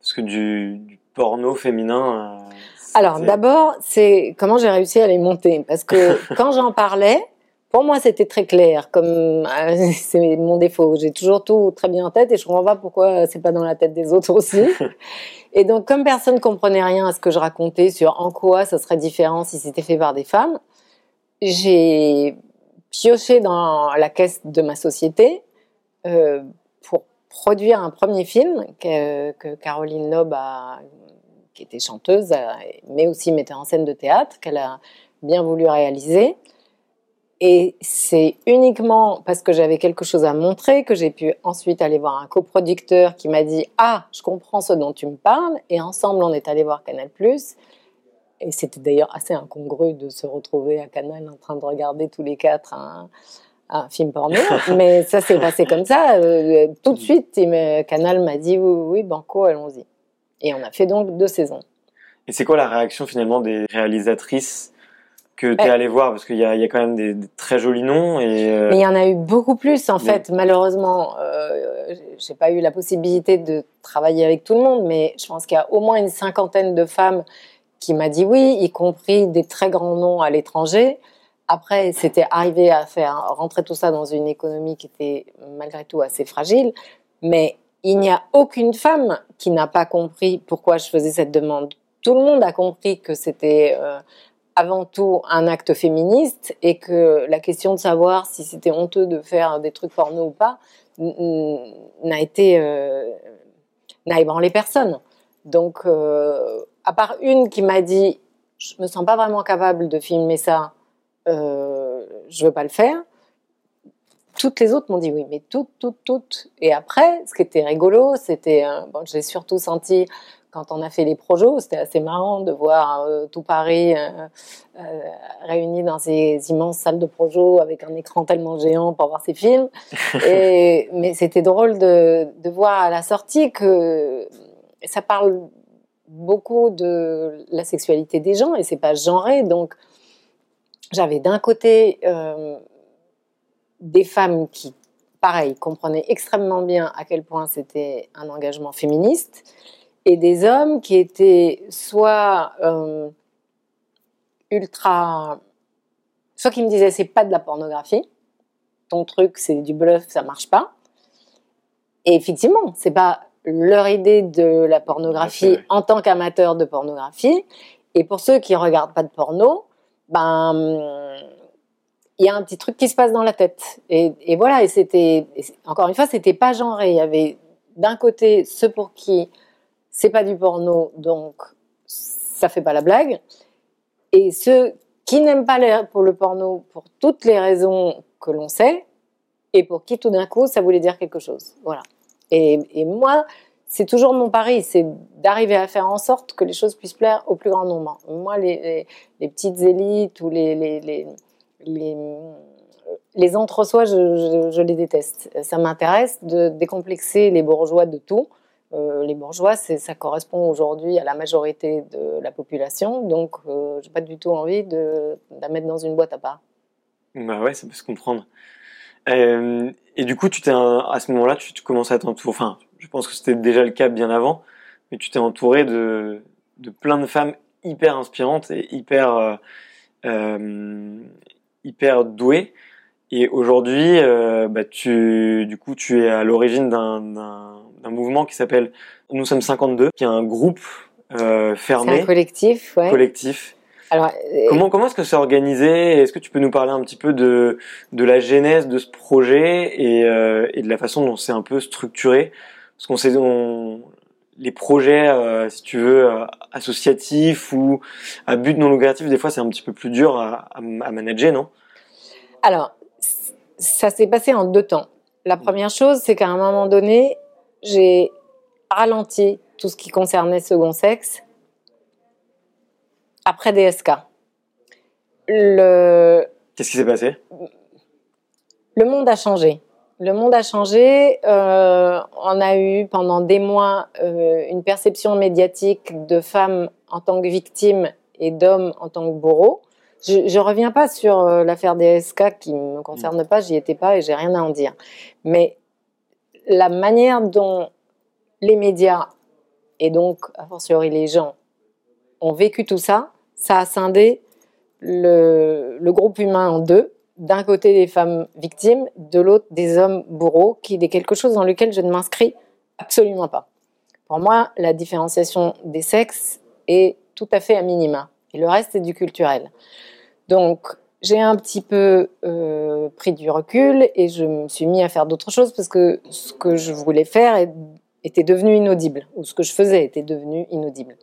Parce que du, porno féminin... Euh, Alors d'abord, c'est comment j'ai réussi à les monter? Parce que quand j'en parlais, pour moi, c'était très clair. Comme euh, c'est mon défaut, j'ai toujours tout très bien en tête et je comprends pas pourquoi c'est pas dans la tête des autres aussi. et donc, comme personne comprenait rien à ce que je racontais sur en quoi ça serait différent si c'était fait par des femmes, j'ai pioché dans la caisse de ma société euh, pour produire un premier film que, que Caroline Loeb a, qui était chanteuse, mais aussi metteur en scène de théâtre, qu'elle a bien voulu réaliser. Et c'est uniquement parce que j'avais quelque chose à montrer que j'ai pu ensuite aller voir un coproducteur qui m'a dit Ah, je comprends ce dont tu me parles. Et ensemble, on est allé voir Canal. Et c'était d'ailleurs assez incongru de se retrouver à Canal en train de regarder tous les quatre un, film porno. Mais ça s'est passé comme ça. Euh, tout de suite, Canal m'a dit Oui, oui, Banco, allons-y. Et on a fait donc deux saisons. Et c'est quoi la réaction finalement des réalisatrices que tu es allé voir parce qu'il y, y a, quand même des, très jolis noms et euh, mais il y en a eu beaucoup plus en fait. Malheureusement euh, j'ai pas eu la possibilité de travailler avec tout le monde mais je pense qu'il y a au moins une cinquantaine de femmes qui m'a dit oui y compris des très grands noms à l'étranger. Après c'était arrivé à faire rentrer tout ça dans une économie qui était malgré tout assez fragile. Mais il n'y a aucune femme qui n'a pas compris pourquoi je faisais cette demande. Tout le monde a compris que c'était euh, avant tout un acte féministe et que la question de savoir si c'était honteux de faire des trucs porno ou pas n'a été euh, n'a ébranlé personne. Donc, euh, à part une qui m'a dit, je me sens pas vraiment capable de filmer ça, euh, je veux pas le faire. Toutes les autres m'ont dit oui, mais toutes, toutes, toutes. Et après, ce qui était rigolo, c'était, bon, j'ai surtout senti quand on a fait les projets, c'était assez marrant de voir euh, tout Paris euh, euh, réuni dans ces immenses salles de projet avec un écran tellement géant pour voir ces films. Et, mais c'était drôle de, de, voir à la sortie que ça parle beaucoup de la sexualité des gens et c'est pas genré. Donc j'avais d'un côté des femmes qui, pareil, comprenaient extrêmement bien à quel point c'était un engagement féministe et des hommes qui étaient soit euh, ultra, soit qui me disaient c'est pas de la pornographie, ton truc c'est du bluff, ça marche pas. Et effectivement, c'est pas leur idée de la pornographie en tant qu'amateur de pornographie. Et pour ceux qui regardent pas de porno, ben il y a un petit truc qui se passe dans la tête. Et, voilà, et c'était encore une fois, c'était pas genré. Il y avait d'un côté ceux pour qui c'est pas du porno, donc ça fait pas la blague, et ceux qui n'aiment pas pour le porno pour toutes les raisons que l'on sait, et pour qui tout d'un coup ça voulait dire quelque chose. Voilà. Et, moi, c'est toujours mon pari, c'est d'arriver à faire en sorte que les choses puissent plaire au plus grand nombre. Moi, les, petites élites ou les, les, les, entre-soi, je, les déteste. Ça m'intéresse de décomplexer les bourgeois de tout. Euh, les bourgeois, ça correspond aujourd'hui à la majorité de la population, donc euh, je n'ai pas du tout envie de, la mettre dans une boîte à part. Bah ouais, ça peut se comprendre. Euh, et du coup, tu t'es à ce moment-là, tu, tu commençais à t'entourer. Enfin, je pense que c'était déjà le cas bien avant, mais tu t'es entouré de, de plein de femmes hyper inspirantes et hyper euh, hyper douées. Et aujourd'hui, euh, bah, tu, du coup, tu es à l'origine d'un mouvement qui s'appelle Nous sommes 52, qui est un groupe euh, fermé. un collectif, ouais. Collectif alors, euh, comment comment est-ce que c'est organisé? Est-ce que tu peux nous parler un petit peu de de la genèse de ce projet et, euh, et de la façon dont c'est un peu structuré? Parce qu'on sait on, les projets, euh, si tu veux, euh, associatifs ou à but non lucratif, des fois c'est un petit peu plus dur à, à, manager, non? Alors, ça s'est passé en deux temps. La première chose, c'est qu'à un moment donné, j'ai ralenti tout ce qui concernait second sexe après DSK. Le... Qu'est-ce qui s'est passé? Le monde a changé. Le monde a changé. Euh, on a eu pendant des mois euh, une perception médiatique de femmes en tant que victimes et d'hommes en tant que bourreaux. Je, ne reviens pas sur euh, l'affaire DSK qui me concerne pas, j'y étais pas et j'ai rien à en dire. Mais la manière dont les médias et donc a fortiori les gens ont vécu tout ça, ça a scindé le, groupe humain en deux. D'un côté des femmes victimes, de l'autre des hommes bourreaux, qui est quelque chose dans lequel je ne m'inscris absolument pas. Pour moi, la différenciation des sexes est tout à fait à minima. Et le reste, c'est du culturel. Donc, j'ai un petit peu euh, pris du recul et je me suis mis à faire d'autres choses parce que ce que je voulais faire était devenu inaudible, ou ce que je faisais était devenu inaudible.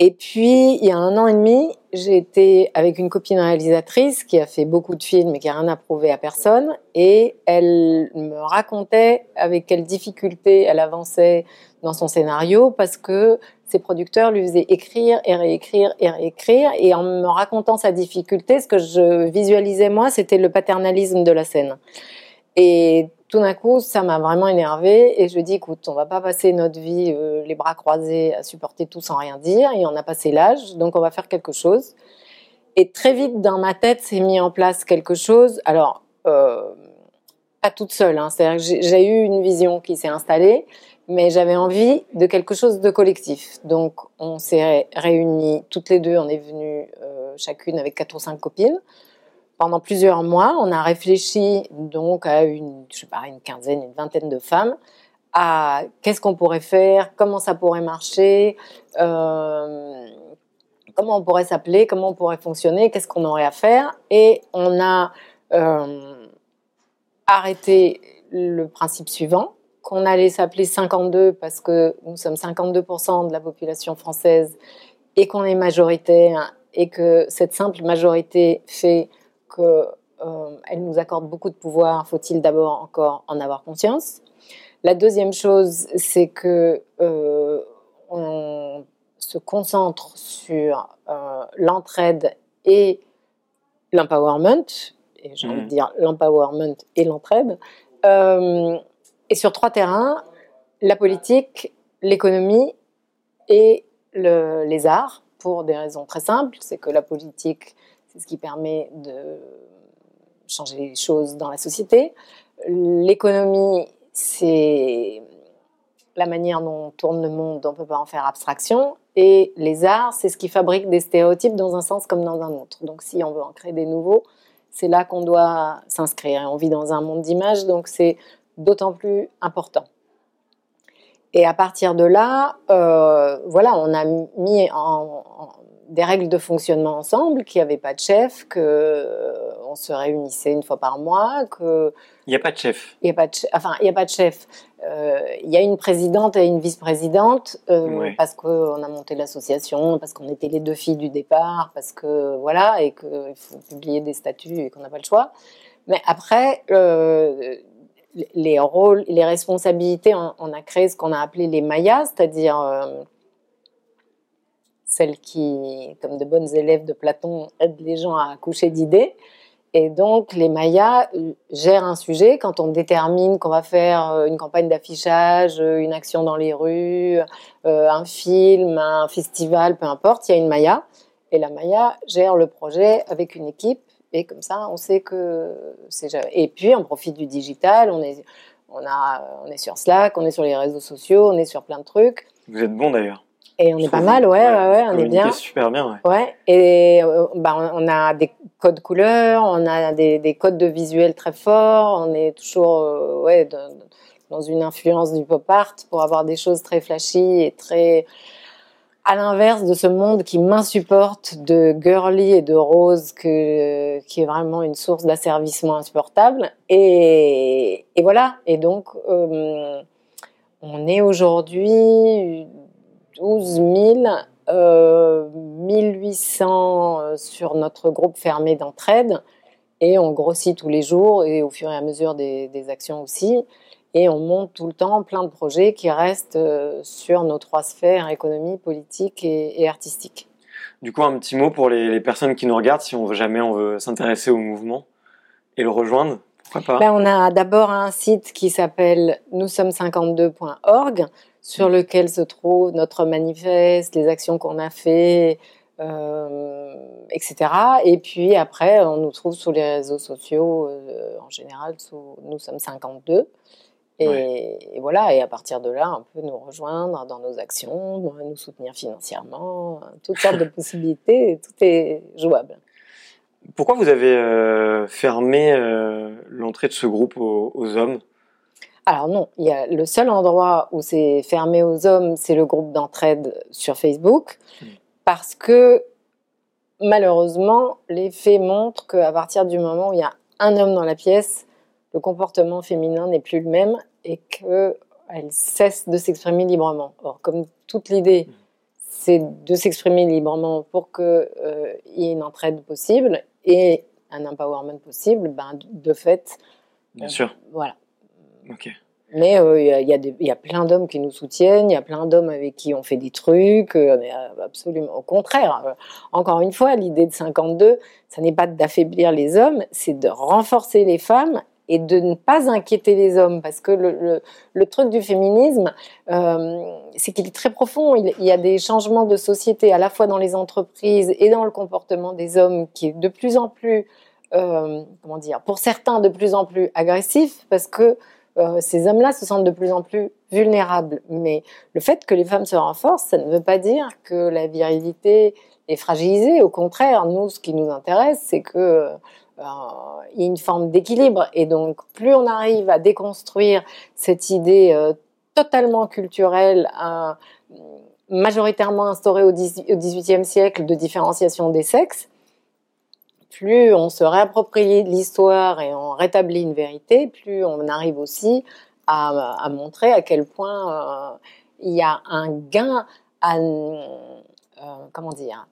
Et puis, il y a un an et demi, j'ai été avec une copine réalisatrice qui a fait beaucoup de films et qui a rien à prouver à personne. Et elle me racontait avec quelle difficulté elle avançait dans son scénario parce que producteurs lui faisaient écrire et réécrire et réécrire. Et en me racontant sa difficulté, ce que je visualisais moi, c'était le paternalisme de la scène. Et tout d'un coup, ça m'a vraiment énervé et je dis, écoute, on va pas passer notre vie euh, les bras croisés à supporter tout sans rien dire et on a passé l'âge, donc on va faire quelque chose. Et très vite, dans ma tête, s'est mis en place quelque chose. Alors, euh, pas toute seule, hein, c'est-à-dire que j'ai eu une vision qui s'est installée, mais j'avais envie de quelque chose de collectif. Donc, on s'est réunis toutes les deux, on est venues euh, chacune avec quatre ou cinq copines pendant plusieurs mois, on a réfléchi donc à une, je sais pas, une quinzaine, une vingtaine de femmes à qu'est-ce qu'on pourrait faire, comment ça pourrait marcher, euh, comment on pourrait s'appeler, comment on pourrait fonctionner, qu'est-ce qu'on aurait à faire. Et on a euh, arrêté le principe suivant, qu'on allait s'appeler 52 parce que nous sommes 52% de la population française et qu'on est majoritaire et que cette simple majorité fait qu'elle euh, nous accorde beaucoup de pouvoir, faut-il d'abord encore en avoir conscience. La deuxième chose, c'est que euh, on se concentre sur euh, l'entraide et l'empowerment, et j'ai envie de mmh. dire l'empowerment et l'entraide, et sur trois terrains, la politique, l'économie et les arts, pour des raisons très simples. C'est que la politique, c'est ce qui permet de changer les choses dans la société. L'économie, c'est la manière dont tourne le monde, on ne peut pas en faire abstraction. Et les arts, c'est ce qui fabrique des stéréotypes dans un sens comme dans un autre. Donc si on veut en créer des nouveaux, c'est là qu'on doit s'inscrire. On vit dans un monde d'images, donc c'est d'autant plus important. Et à partir de là, euh, voilà, on a mis en, des règles de fonctionnement ensemble, qu'il n'y avait pas de chef, que euh, on se réunissait une fois par mois, que il n'y a pas de chef. Il y a pas de, enfin, il y a pas de chef. Euh, il y a une présidente et une vice-présidente parce qu'on a monté l'association, parce qu'on était les deux filles du départ, parce que voilà, et qu'il faut publier des statuts et qu'on n'a pas le choix. Mais après, les rôles, les responsabilités, on, a créé ce qu'on a appelé les mayas, c'est-à-dire euh, celles qui, comme de bonnes élèves de Platon, aident les gens à accoucher d'idées. Et donc, les Mayas euh, gèrent un sujet quand on détermine qu'on va faire euh, une campagne d'affichage, une action dans les rues, un film, un festival, peu importe, il y a une Maya. Et la Maya gère le projet avec une équipe comme ça, on sait que c'est. Et puis, on profite du digital. On est, on a, on est sur Slack, on est sur les réseaux sociaux, on est sur plein de trucs. Vous êtes bon d'ailleurs. Et on est pas mal, ouais, ouais, ouais, on est bien. super bien, ouais. Ouais, et euh, bah, on a des codes couleurs, on a des, des, codes de visuel très forts, on est toujours, euh, ouais, dans une influence du pop art pour avoir des choses très flashy et très, à l'inverse de ce monde qui m'insupporte de girly et de rose qui est vraiment une source d'asservissement insupportable. Et, voilà. Et donc, euh, on est aujourd'hui 12 000, euh, 1800 sur notre groupe fermé d'entraide. Et on grossit tous les jours et au fur et à mesure des actions aussi et on monte tout le temps plein de projets qui restent euh, sur nos trois sphères, économie, politique et, artistique. Du coup, un petit mot pour les, personnes qui nous regardent, si on veut jamais on veut s'intéresser au mouvement et le rejoindre, pourquoi pas? Ben, On a d'abord un site qui s'appelle nous sommes 52.org sur lequel se trouve notre manifeste, les actions qu'on a fait, euh, etc. Et puis après, on nous trouve sur les réseaux sociaux, euh, en général, sous, nous sommes 52. Et, voilà, et à partir de là, on peut nous rejoindre dans nos actions, nous soutenir financièrement, toutes sortes de possibilités, tout est jouable. Pourquoi vous avez euh, fermé euh, l'entrée de ce groupe aux, hommes? Alors non, il y a le seul endroit où c'est fermé aux hommes, c'est le groupe d'entraide sur Facebook, hmm. parce que malheureusement, les faits montrent qu'à partir du moment où il y a un homme dans la pièce, le comportement féminin n'est plus le même et qu'elle cesse de s'exprimer librement. Or, comme toute l'idée, c'est de s'exprimer librement pour qu'il euh, y ait une entraide possible et un empowerment possible, ben, de fait. Bien sûr. Voilà. Ok. Mais euh, il y, a plein d'hommes qui nous soutiennent, il y a plein d'hommes avec qui on fait des trucs, euh, absolument au contraire. encore une fois, l'idée de 52, ça n'est pas d'affaiblir les hommes, c'est de renforcer les femmes et de ne pas inquiéter les hommes, parce que le, truc du féminisme, euh, c'est qu'il est très profond. Il, y a des changements de société à la fois dans les entreprises et dans le comportement des hommes qui est de plus en plus, euh, comment dire, pour certains de plus en plus agressif, parce que euh, ces hommes-là se sentent de plus en plus vulnérables. Mais le fait que les femmes se renforcent, ça ne veut pas dire que la virilité est fragilisée. Au contraire, nous, ce qui nous intéresse, c'est que a une forme d'équilibre. Et donc, plus on arrive à déconstruire cette idée euh, totalement culturelle, euh, majoritairement instaurée au XVIIIe siècle de différenciation des sexes, plus on se réapproprie l'histoire et on rétablit une vérité, plus on arrive aussi à, montrer à quel point il y a un gain à, comment dire,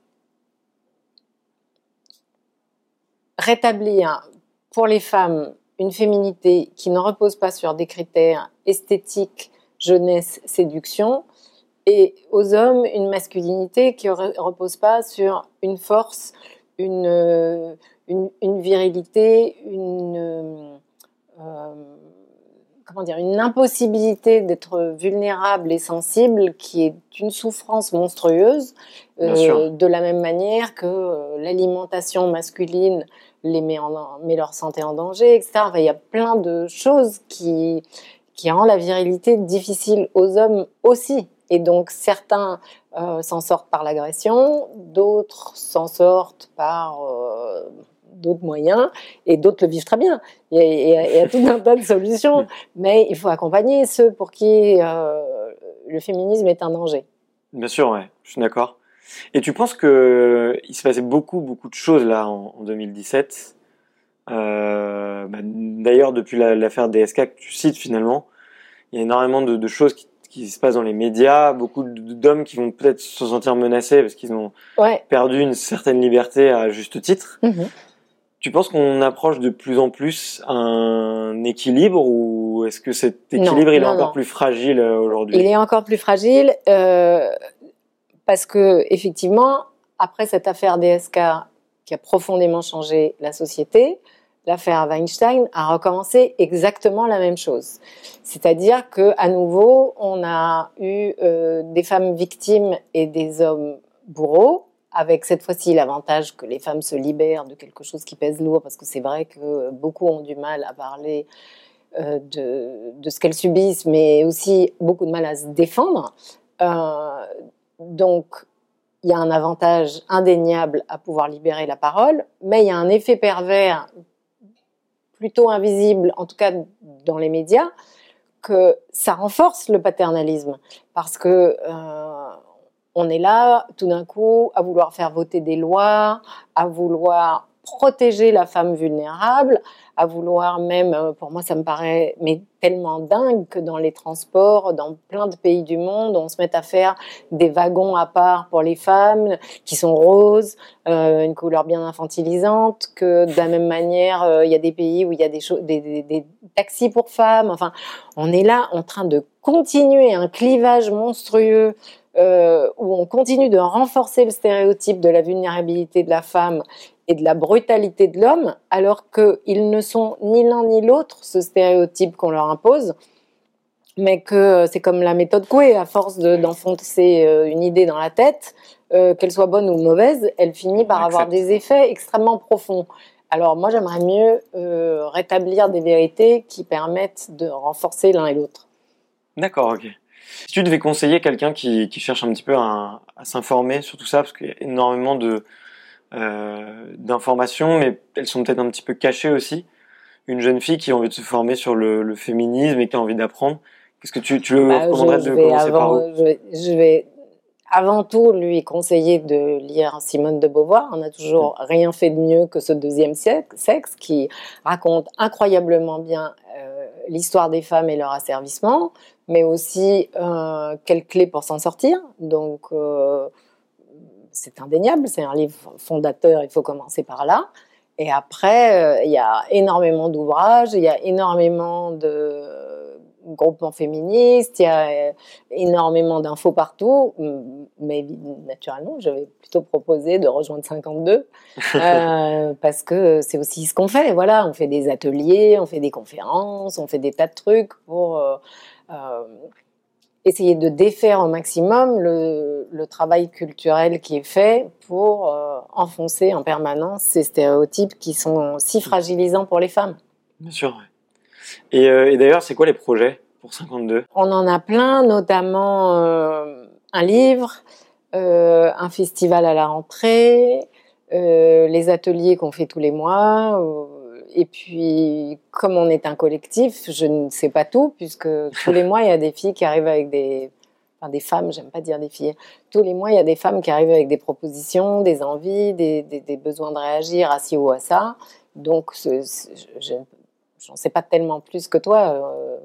rétablir pour les femmes une féminité qui ne repose pas sur des critères esthétiques, jeunesse, séduction, et aux hommes une masculinité qui ne repose pas sur une force, une, euh, virilité, une, euh, comment dire, une impossibilité d'être vulnérable et sensible qui est une souffrance monstrueuse, euh, de la même manière que l'alimentation masculine les met, en, met leur santé en danger, etc. il y a plein de choses qui, qui rendent la virilité difficile aux hommes aussi. Et donc certains euh, s'en sortent par l'agression, d'autres s'en sortent par euh, d'autres moyens, et d'autres le vivent très bien. Il y, a, tout un tas de solutions, mais il faut accompagner ceux pour qui euh, le féminisme est un danger. Bien sûr, ouais, je suis d'accord. Et tu penses que il se passait beaucoup, beaucoup de choses là en, 2017. Euh, bah, D'ailleurs, depuis l'affaire DSK que tu cites finalement, il y a énormément de, de choses qui, qui, se passent dans les médias, beaucoup d'hommes qui vont peut-être se sentir menacés parce qu'ils ont ouais. perdu une certaine liberté à juste titre. Mhm. Tu penses qu'on approche de plus en plus un équilibre ou est-ce que cet équilibre Non, il est non, encore non. plus fragile euh, aujourd'hui? Il est encore plus fragile euh, parce que effectivement, après cette affaire DSK qui a profondément changé la société, l'affaire Weinstein a recommencé exactement la même chose. C'est-à-dire que à nouveau, on a eu euh, des femmes victimes et des hommes bourreaux, avec cette fois-ci l'avantage que les femmes se libèrent de quelque chose qui pèse lourd, parce que c'est vrai que beaucoup ont du mal à parler euh, de, ce qu'elles subissent, mais aussi beaucoup de mal à se défendre. Euh, donc, il y a un avantage indéniable à pouvoir libérer la parole, mais il y a un effet pervers plutôt invisible, en tout cas dans les médias, que ça renforce le paternalisme, parce que euh, on est là tout d'un coup à vouloir faire voter des lois, à vouloir protéger la femme vulnérable, à vouloir même, euh, pour moi ça me paraît mais tellement dingue que dans les transports, dans plein de pays du monde, on se mette à faire des wagons à part pour les femmes qui sont roses, euh, une couleur bien infantilisante, que de la même manière euh, il y a des pays où il y a des taxis pour femmes. Enfin, on est là en train de continuer un clivage monstrueux euh, où on continue de renforcer le stéréotype de la vulnérabilité de la femme et de la brutalité de l'homme, alors qu'ils ne sont ni l'un ni l'autre, ce stéréotype qu'on leur impose, mais que c'est comme la méthode Coué, à force d'enfoncer de, une idée dans la tête, euh, qu'elle soit bonne ou mauvaise, elle finit par avoir des effets extrêmement profonds. Alors moi, j'aimerais mieux euh, rétablir des vérités qui permettent de renforcer l'un et l'autre. D'accord, ok. Si tu devais conseiller quelqu'un qui, qui, cherche un petit peu à, à s'informer sur tout ça, parce qu'il y a énormément de euh, d'informations, mais elles sont peut-être un petit peu cachées aussi. Une jeune fille qui a envie de se former sur le, le féminisme et qui a envie d'apprendre, qu'est-ce que tu, tu le bah, recommanderais de commencer avant, par où? je vais, je vais avant tout lui conseiller de lire Simone de Beauvoir. On n'a toujours rien fait de mieux que ce deuxième sexe qui raconte incroyablement bien euh, l'histoire des femmes et leur asservissement, mais aussi euh, quelles clés pour s'en sortir. Donc euh, c'est indéniable, c'est un livre fondateur, il faut commencer par là. Et après, euh, il y a énormément d'ouvrages, il y a énormément de groupements féministes, il y a euh, énormément d'infos partout, mais naturellement, j'avais plutôt proposé de rejoindre 52 euh, parce que c'est aussi ce qu'on fait. Voilà, on fait des ateliers, on fait des conférences, on fait des tas de trucs pour essayer de défaire au maximum le, le, travail culturel qui est fait pour euh, enfoncer en permanence ces stéréotypes qui sont si fragilisants pour les femmes. Bien sûr. Et, euh, et d'ailleurs, c'est quoi les projets pour 52 On en a plein, notamment euh, un livre, euh, un festival à la rentrée, euh, les ateliers qu'on fait tous les mois. Et puis, comme on est un collectif, je ne sais pas tout, puisque tous les mois, il y a des filles qui arrivent avec des... Enfin, des femmes, j'aime pas dire des filles. Tous les mois, il y a des femmes qui arrivent avec des propositions, des envies, des, des, des besoins de réagir à ci ou à ça. Donc, je, j'en sais pas tellement plus que toi. Euh,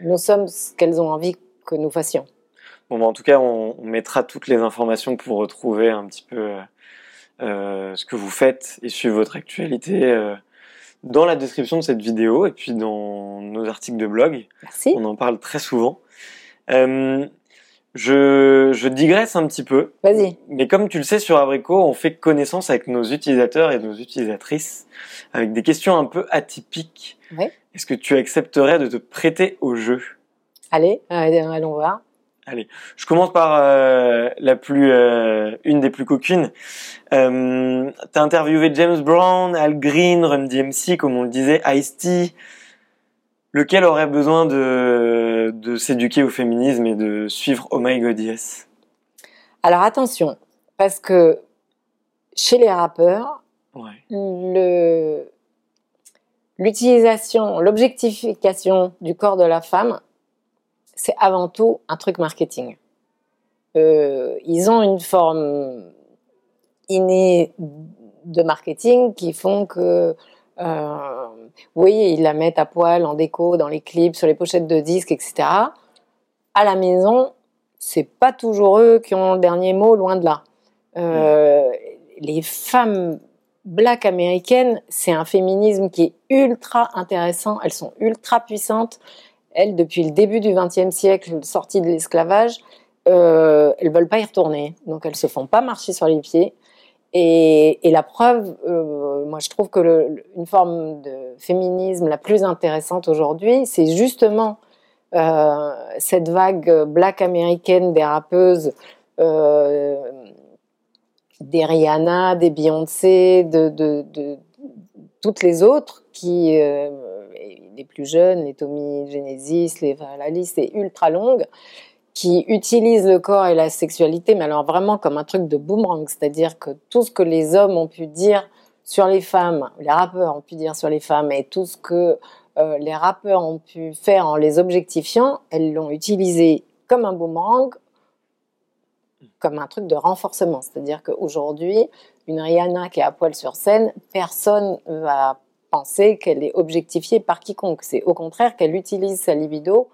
nous sommes ce qu'elles ont envie que nous fassions. Bon, bah, en tout cas, on, on, mettra toutes les informations pour retrouver un petit peu euh, ce que vous faites et suivre votre actualité euh, dans la description de cette vidéo et puis dans nos articles de blog. Merci. On en parle très souvent. Euh, je, je, digresse un petit peu. Vas-y. Mais comme tu le sais, sur Abrico, on fait connaissance avec nos utilisateurs et nos utilisatrices avec des questions un peu atypiques. Oui. Est-ce que tu accepterais de te prêter au jeu? Allez, allons voir. Allez, je commence par euh, la plus, euh, une des plus coquines. Euh, T'as interviewé James Brown, Al Green, Run DMC, comme on le disait, Ice-T. Lequel aurait besoin de, de s'éduquer au féminisme et de suivre Oh My God Yes? Alors attention, parce que chez les rappeurs, ouais. le l'utilisation, l'objectification du corps de la femme c'est avant tout un truc marketing. Euh, ils ont une forme innée de marketing qui font que, euh, oui, ils la mettent à poil en déco, dans les clips, sur les pochettes de disques, etc. À la maison, c'est pas toujours eux qui ont le dernier mot, loin de là. Euh, les femmes black américaines, c'est un féminisme qui est ultra intéressant. Elles sont ultra puissantes. Elles, depuis le début du XXe siècle, sorties de l'esclavage, euh, elles veulent pas y retourner. Donc elles se font pas marcher sur les pieds. Et, la preuve, euh, moi je trouve que une forme de féminisme la plus intéressante aujourd'hui, c'est justement euh, cette vague black américaine des rappeuses, euh, des Rihanna, des Beyoncé, de, toutes les autres qui, les plus jeunes, les Tommy Genesis, les, la liste est ultra longue qui utilisent le corps et la sexualité, mais alors vraiment comme un truc de boomerang, c'est-à-dire que tout ce que les hommes ont pu dire sur les femmes, les rappeurs ont pu dire sur les femmes, et tout ce que euh, les rappeurs ont pu faire en les objectifiant, elles l'ont utilisé comme un boomerang, comme un truc de renforcement. C'est-à-dire qu'aujourd'hui, une Rihanna qui est à poil sur scène, personne va penser qu'elle est objectifiée par quiconque. C'est au contraire qu'elle utilise sa libido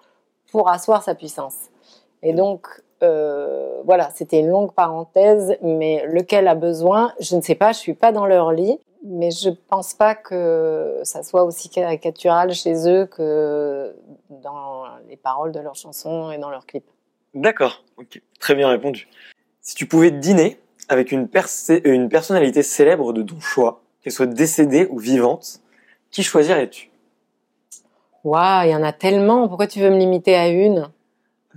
pour asseoir sa puissance. Et donc, euh, voilà, c'était une longue parenthèse, mais lequel a besoin, je ne sais pas, je suis pas dans leur lit, mais je pense pas que ça soit aussi caricatural chez eux que dans les paroles de leurs chansons et dans leurs clips. D'accord, ok, très bien répondu. Si tu pouvais dîner avec une, une personnalité célèbre de ton choix, qu'elle soit décédée ou vivante, qui choisirais-tu? Waouh, il y en a tellement. Pourquoi tu veux me limiter à une?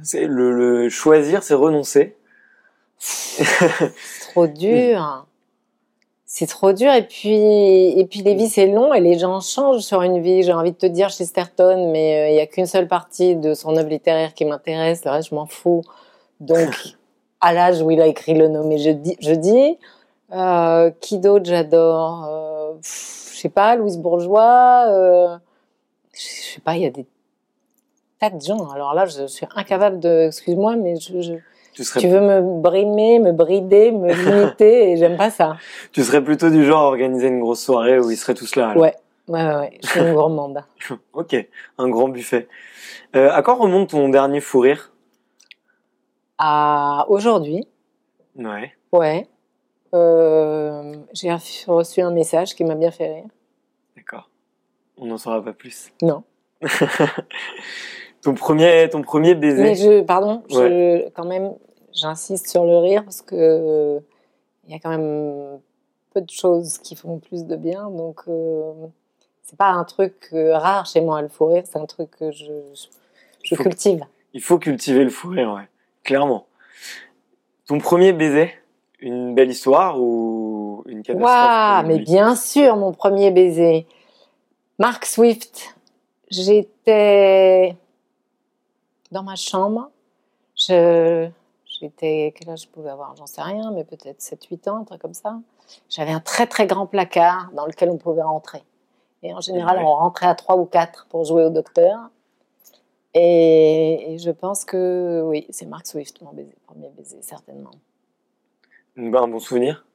C'est le, choisir, c'est renoncer. c'est trop dur. C'est trop dur et puis et puis les vies c'est long et les gens changent sur une vie. J'ai envie de te dire chez Sterton, mais euh, il y a qu'une seule partie de son œuvre littéraire qui m'intéresse. Le reste je m'en fous. Donc à l'âge où il a écrit le nom, je dis, je dis euh, qui d'autre j'adore. Euh, sais pas, Louise Bourgeois. Euh, je sais pas, il y a des tas de gens. Alors là, je suis incapable de, excuse-moi, mais je, tu, veux me brimer, me brider, me limiter, et j'aime pas ça. Tu serais plutôt du genre à organiser une grosse soirée où ils seraient tous là. Ouais, ouais, ouais, je suis une gourmande. ok, un grand buffet. Euh, à quand remonte ton dernier fou rire? À aujourd'hui. Ouais. Ouais. Euh, j'ai reçu un message qui m'a bien fait rire. D'accord. On n'en saura pas plus. Non. Ton premier, ton premier baiser. Mais je, pardon, je, quand même, j'insiste sur le rire parce que il y a quand même peu de choses qui font plus de bien, donc euh, c'est pas un truc euh, rare chez moi le fou rire, c'est un truc que je, je, cultive. Il faut cultiver le fou rire, ouais, clairement. Ton premier baiser, une belle histoire ou une catastrophe Waouh, mais bien sûr, mon premier baiser. Mark Swift. J'étais dans ma chambre. Je, j'étais, quel âge je pouvais avoir? J'en sais rien, mais peut-être 7-8 ans, un truc comme ça. J'avais un très très grand placard dans lequel on pouvait rentrer. Et en général, on rentrait à 3 ou 4 pour jouer au docteur. Et, je pense que oui, c'est Mark Swift, mon premier baiser, certainement. Un bon souvenir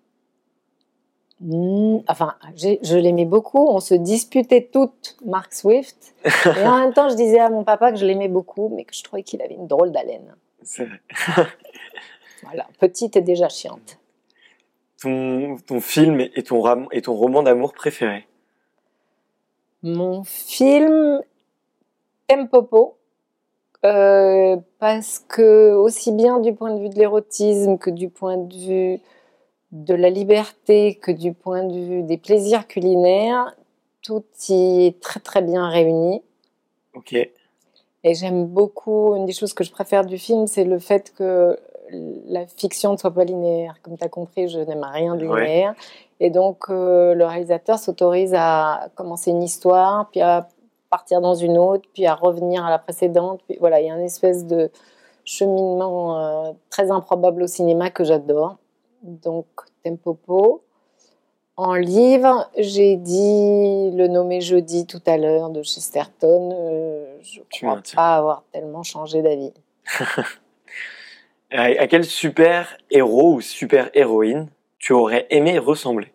Hmm, enfin, je l'aimais beaucoup. On se disputait toutes Mark Swift. Et en même temps, je disais à mon papa que je l'aimais beaucoup, mais que je trouvais qu'il avait une drôle d'haleine. C'est vrai. voilà, petite et déjà chiante. Ton, ton film et ton, et ton roman d'amour préféré? Mon film Tempopo. Euh, parce que aussi bien du point de vue de l'érotisme que du point de vue de la liberté que du point de vue des plaisirs culinaires, tout y est très très bien réuni. Ok. Et j'aime beaucoup, une des choses que je préfère du film, c'est le fait que la fiction ne soit pas linéaire. Comme tu as compris, je n'aime rien de linéaire. Et donc, euh, le réalisateur s'autorise à commencer une histoire, puis à partir dans une autre, puis à revenir à la précédente. Puis voilà, il y a une espèce de cheminement euh, très improbable au cinéma que j'adore donc Tempopo. En livre, j'ai dit le nommer jeudi tout à l'heure de Chesterton. Euh, je ne crois pas avoir tellement changé d'avis. à quel super héros ou super héroïne tu aurais aimé ressembler?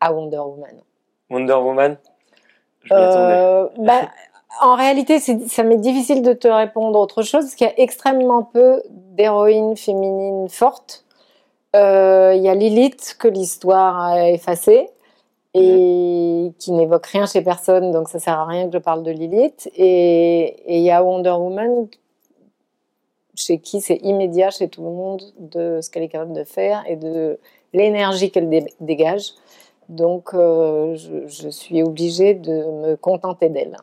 À Wonder Woman. Wonder Woman? Euh, bah, En réalité, ça m'est difficile de te répondre autre chose parce qu'il y a extrêmement peu d'héroïnes féminines fortes. Euh, il y a Lilith que l'histoire a effacée et qui n'évoque rien chez personne, donc ça sert à rien que je parle de Lilith. Et il y a Wonder Woman chez qui c'est immédiat chez tout le monde de ce qu'elle est capable de faire et de l'énergie qu'elle dégage. Donc, euh, je, suis obligée de me contenter d'elle.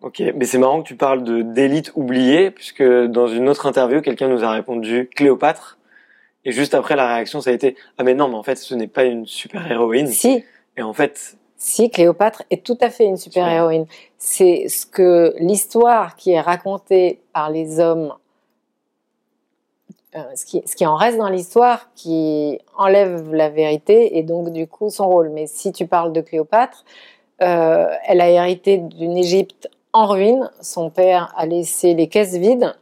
Ok, mais c'est marrant que tu parles de d'élite oubliée, puisque dans une autre interview, quelqu'un nous a répondu Cléopâtre, et juste après la réaction, ça a été ah mais non, mais en fait, ce n'est pas une super héroïne. Si. Et en fait. Si, Cléopâtre est tout à fait une super héroïne. C'est ce que l'histoire qui est racontée par les hommes euh, ce, qui, en reste dans l'histoire qui enlève la vérité et donc du coup son rôle. Mais si tu parles de Cléopâtre, euh, elle a hérité d'une Égypte en ruine. Son père a laissé les caisses vides.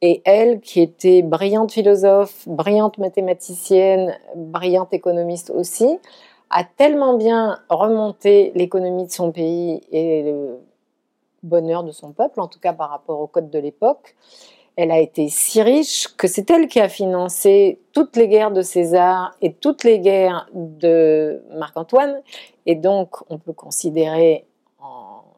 Et elle, qui était brillante philosophe, brillante mathématicienne, brillante économiste aussi, a tellement bien remonté l'économie de son pays et le bonheur de son peuple, en tout cas par rapport au code de l'époque, elle a été si riche que c'est elle qui a financé toutes les guerres de César et toutes les guerres de Marc-Antoine. Et donc, on peut considérer,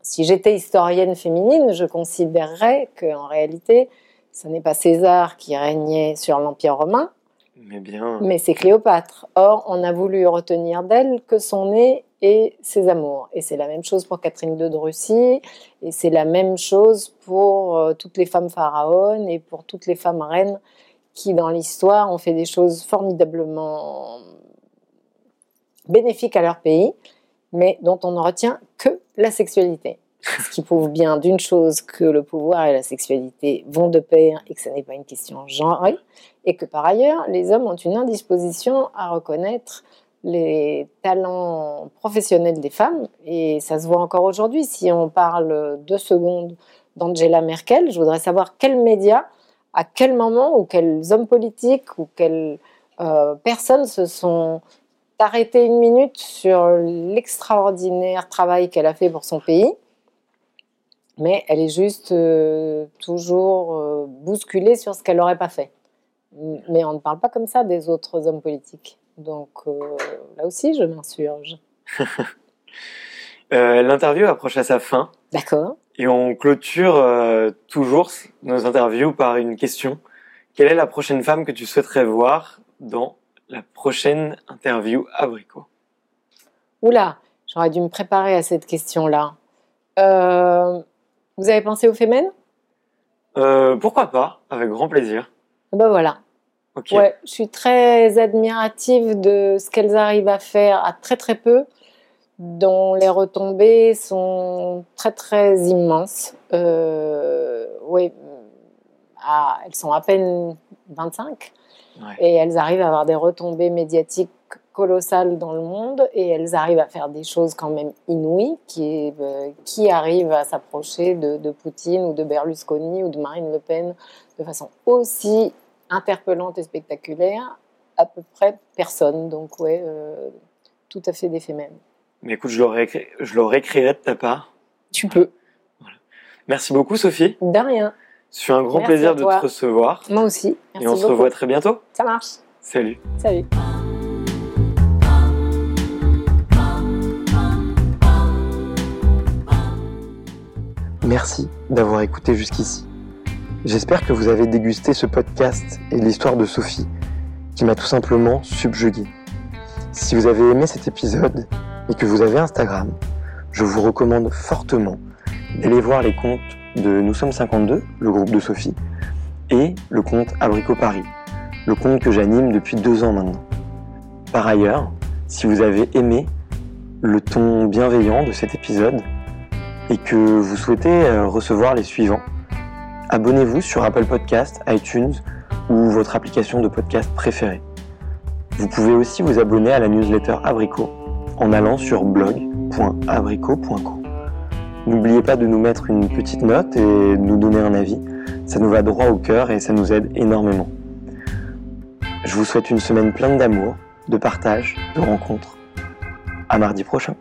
si j'étais historienne féminine, je considérerais qu'en réalité, ce n'est pas César qui régnait sur l'Empire romain, mais, bien... mais c'est Cléopâtre. Or, on a voulu retenir d'elle que son nez et ses amours. Et c'est la même chose pour Catherine II de Russie, et c'est la même chose pour euh, toutes les femmes pharaons et pour toutes les femmes reines qui, dans l'histoire, ont fait des choses formidablement bénéfiques à leur pays, mais dont on ne retient que la sexualité. Ce qui prouve bien d'une chose que le pouvoir et la sexualité vont de pair et que ce n'est pas une question genrée, et que par ailleurs, les hommes ont une indisposition à reconnaître les talents professionnels des femmes, et ça se voit encore aujourd'hui. Si on parle deux secondes d'Angela Merkel, je voudrais savoir quels médias, à quel moment, ou quels hommes politiques, ou quelles euh, personnes se sont arrêtés une minute sur l'extraordinaire travail qu'elle a fait pour son pays. Mais elle est juste euh, toujours euh, bousculée sur ce qu'elle n'aurait pas fait. Mais on ne parle pas comme ça des autres hommes politiques. Donc euh, là aussi, je m'insurge. euh, L'interview approche à sa fin. D'accord. Et on clôture euh, toujours nos interviews par une question. Quelle est la prochaine femme que tu souhaiterais voir dans la prochaine interview Abricot? Oula, j'aurais dû me préparer à cette question-là. Vous avez pensé aux fémènes Pourquoi pas, avec grand plaisir. Ben voilà, Ouais, je suis très admirative de ce qu'elles arrivent à faire à très très peu, dont les retombées sont très très immenses. Euh, oui, elles sont à peine 25 et elles arrivent à avoir des retombées médiatiques colossales dans le monde et elles arrivent à faire des choses quand même inouïes qui, euh, qui arrivent à s'approcher de, de Poutine ou de Berlusconi ou de Marine Le Pen de façon aussi interpellante et spectaculaire, à peu près personne. Donc, ouais, euh, tout à fait d'effet même. Mais écoute, je le réécrirai de ta part. Tu peux. Merci beaucoup, Sophie. De rien. C'est un grand plaisir de te recevoir. Moi aussi. et on se revoit très bientôt. Ça marche. Salut. Salut. Merci d'avoir écouté jusqu'ici. J'espère que vous avez dégusté ce podcast et l'histoire de Sophie, qui m'a tout simplement subjugué. Si vous avez aimé cet épisode et que vous avez Instagram, je vous recommande fortement d'aller voir les comptes de Nous sommes 52, le groupe de Sophie, et le compte Abricot Paris, le compte que j'anime depuis deux ans maintenant. Par ailleurs, si vous avez aimé le ton bienveillant de cet épisode et que vous souhaitez euh, recevoir les suivants, abonnez-vous sur Apple Podcast, iTunes ou votre application de podcast préférée. Vous pouvez aussi vous abonner à la newsletter Abricot en allant sur blog.abricot.co. N'oubliez pas de nous mettre une petite note et de nous donner un avis. Ça nous va droit au cœur et ça nous aide énormément. Je vous souhaite une semaine pleine d'amour, de partage, de rencontres. À mardi prochain.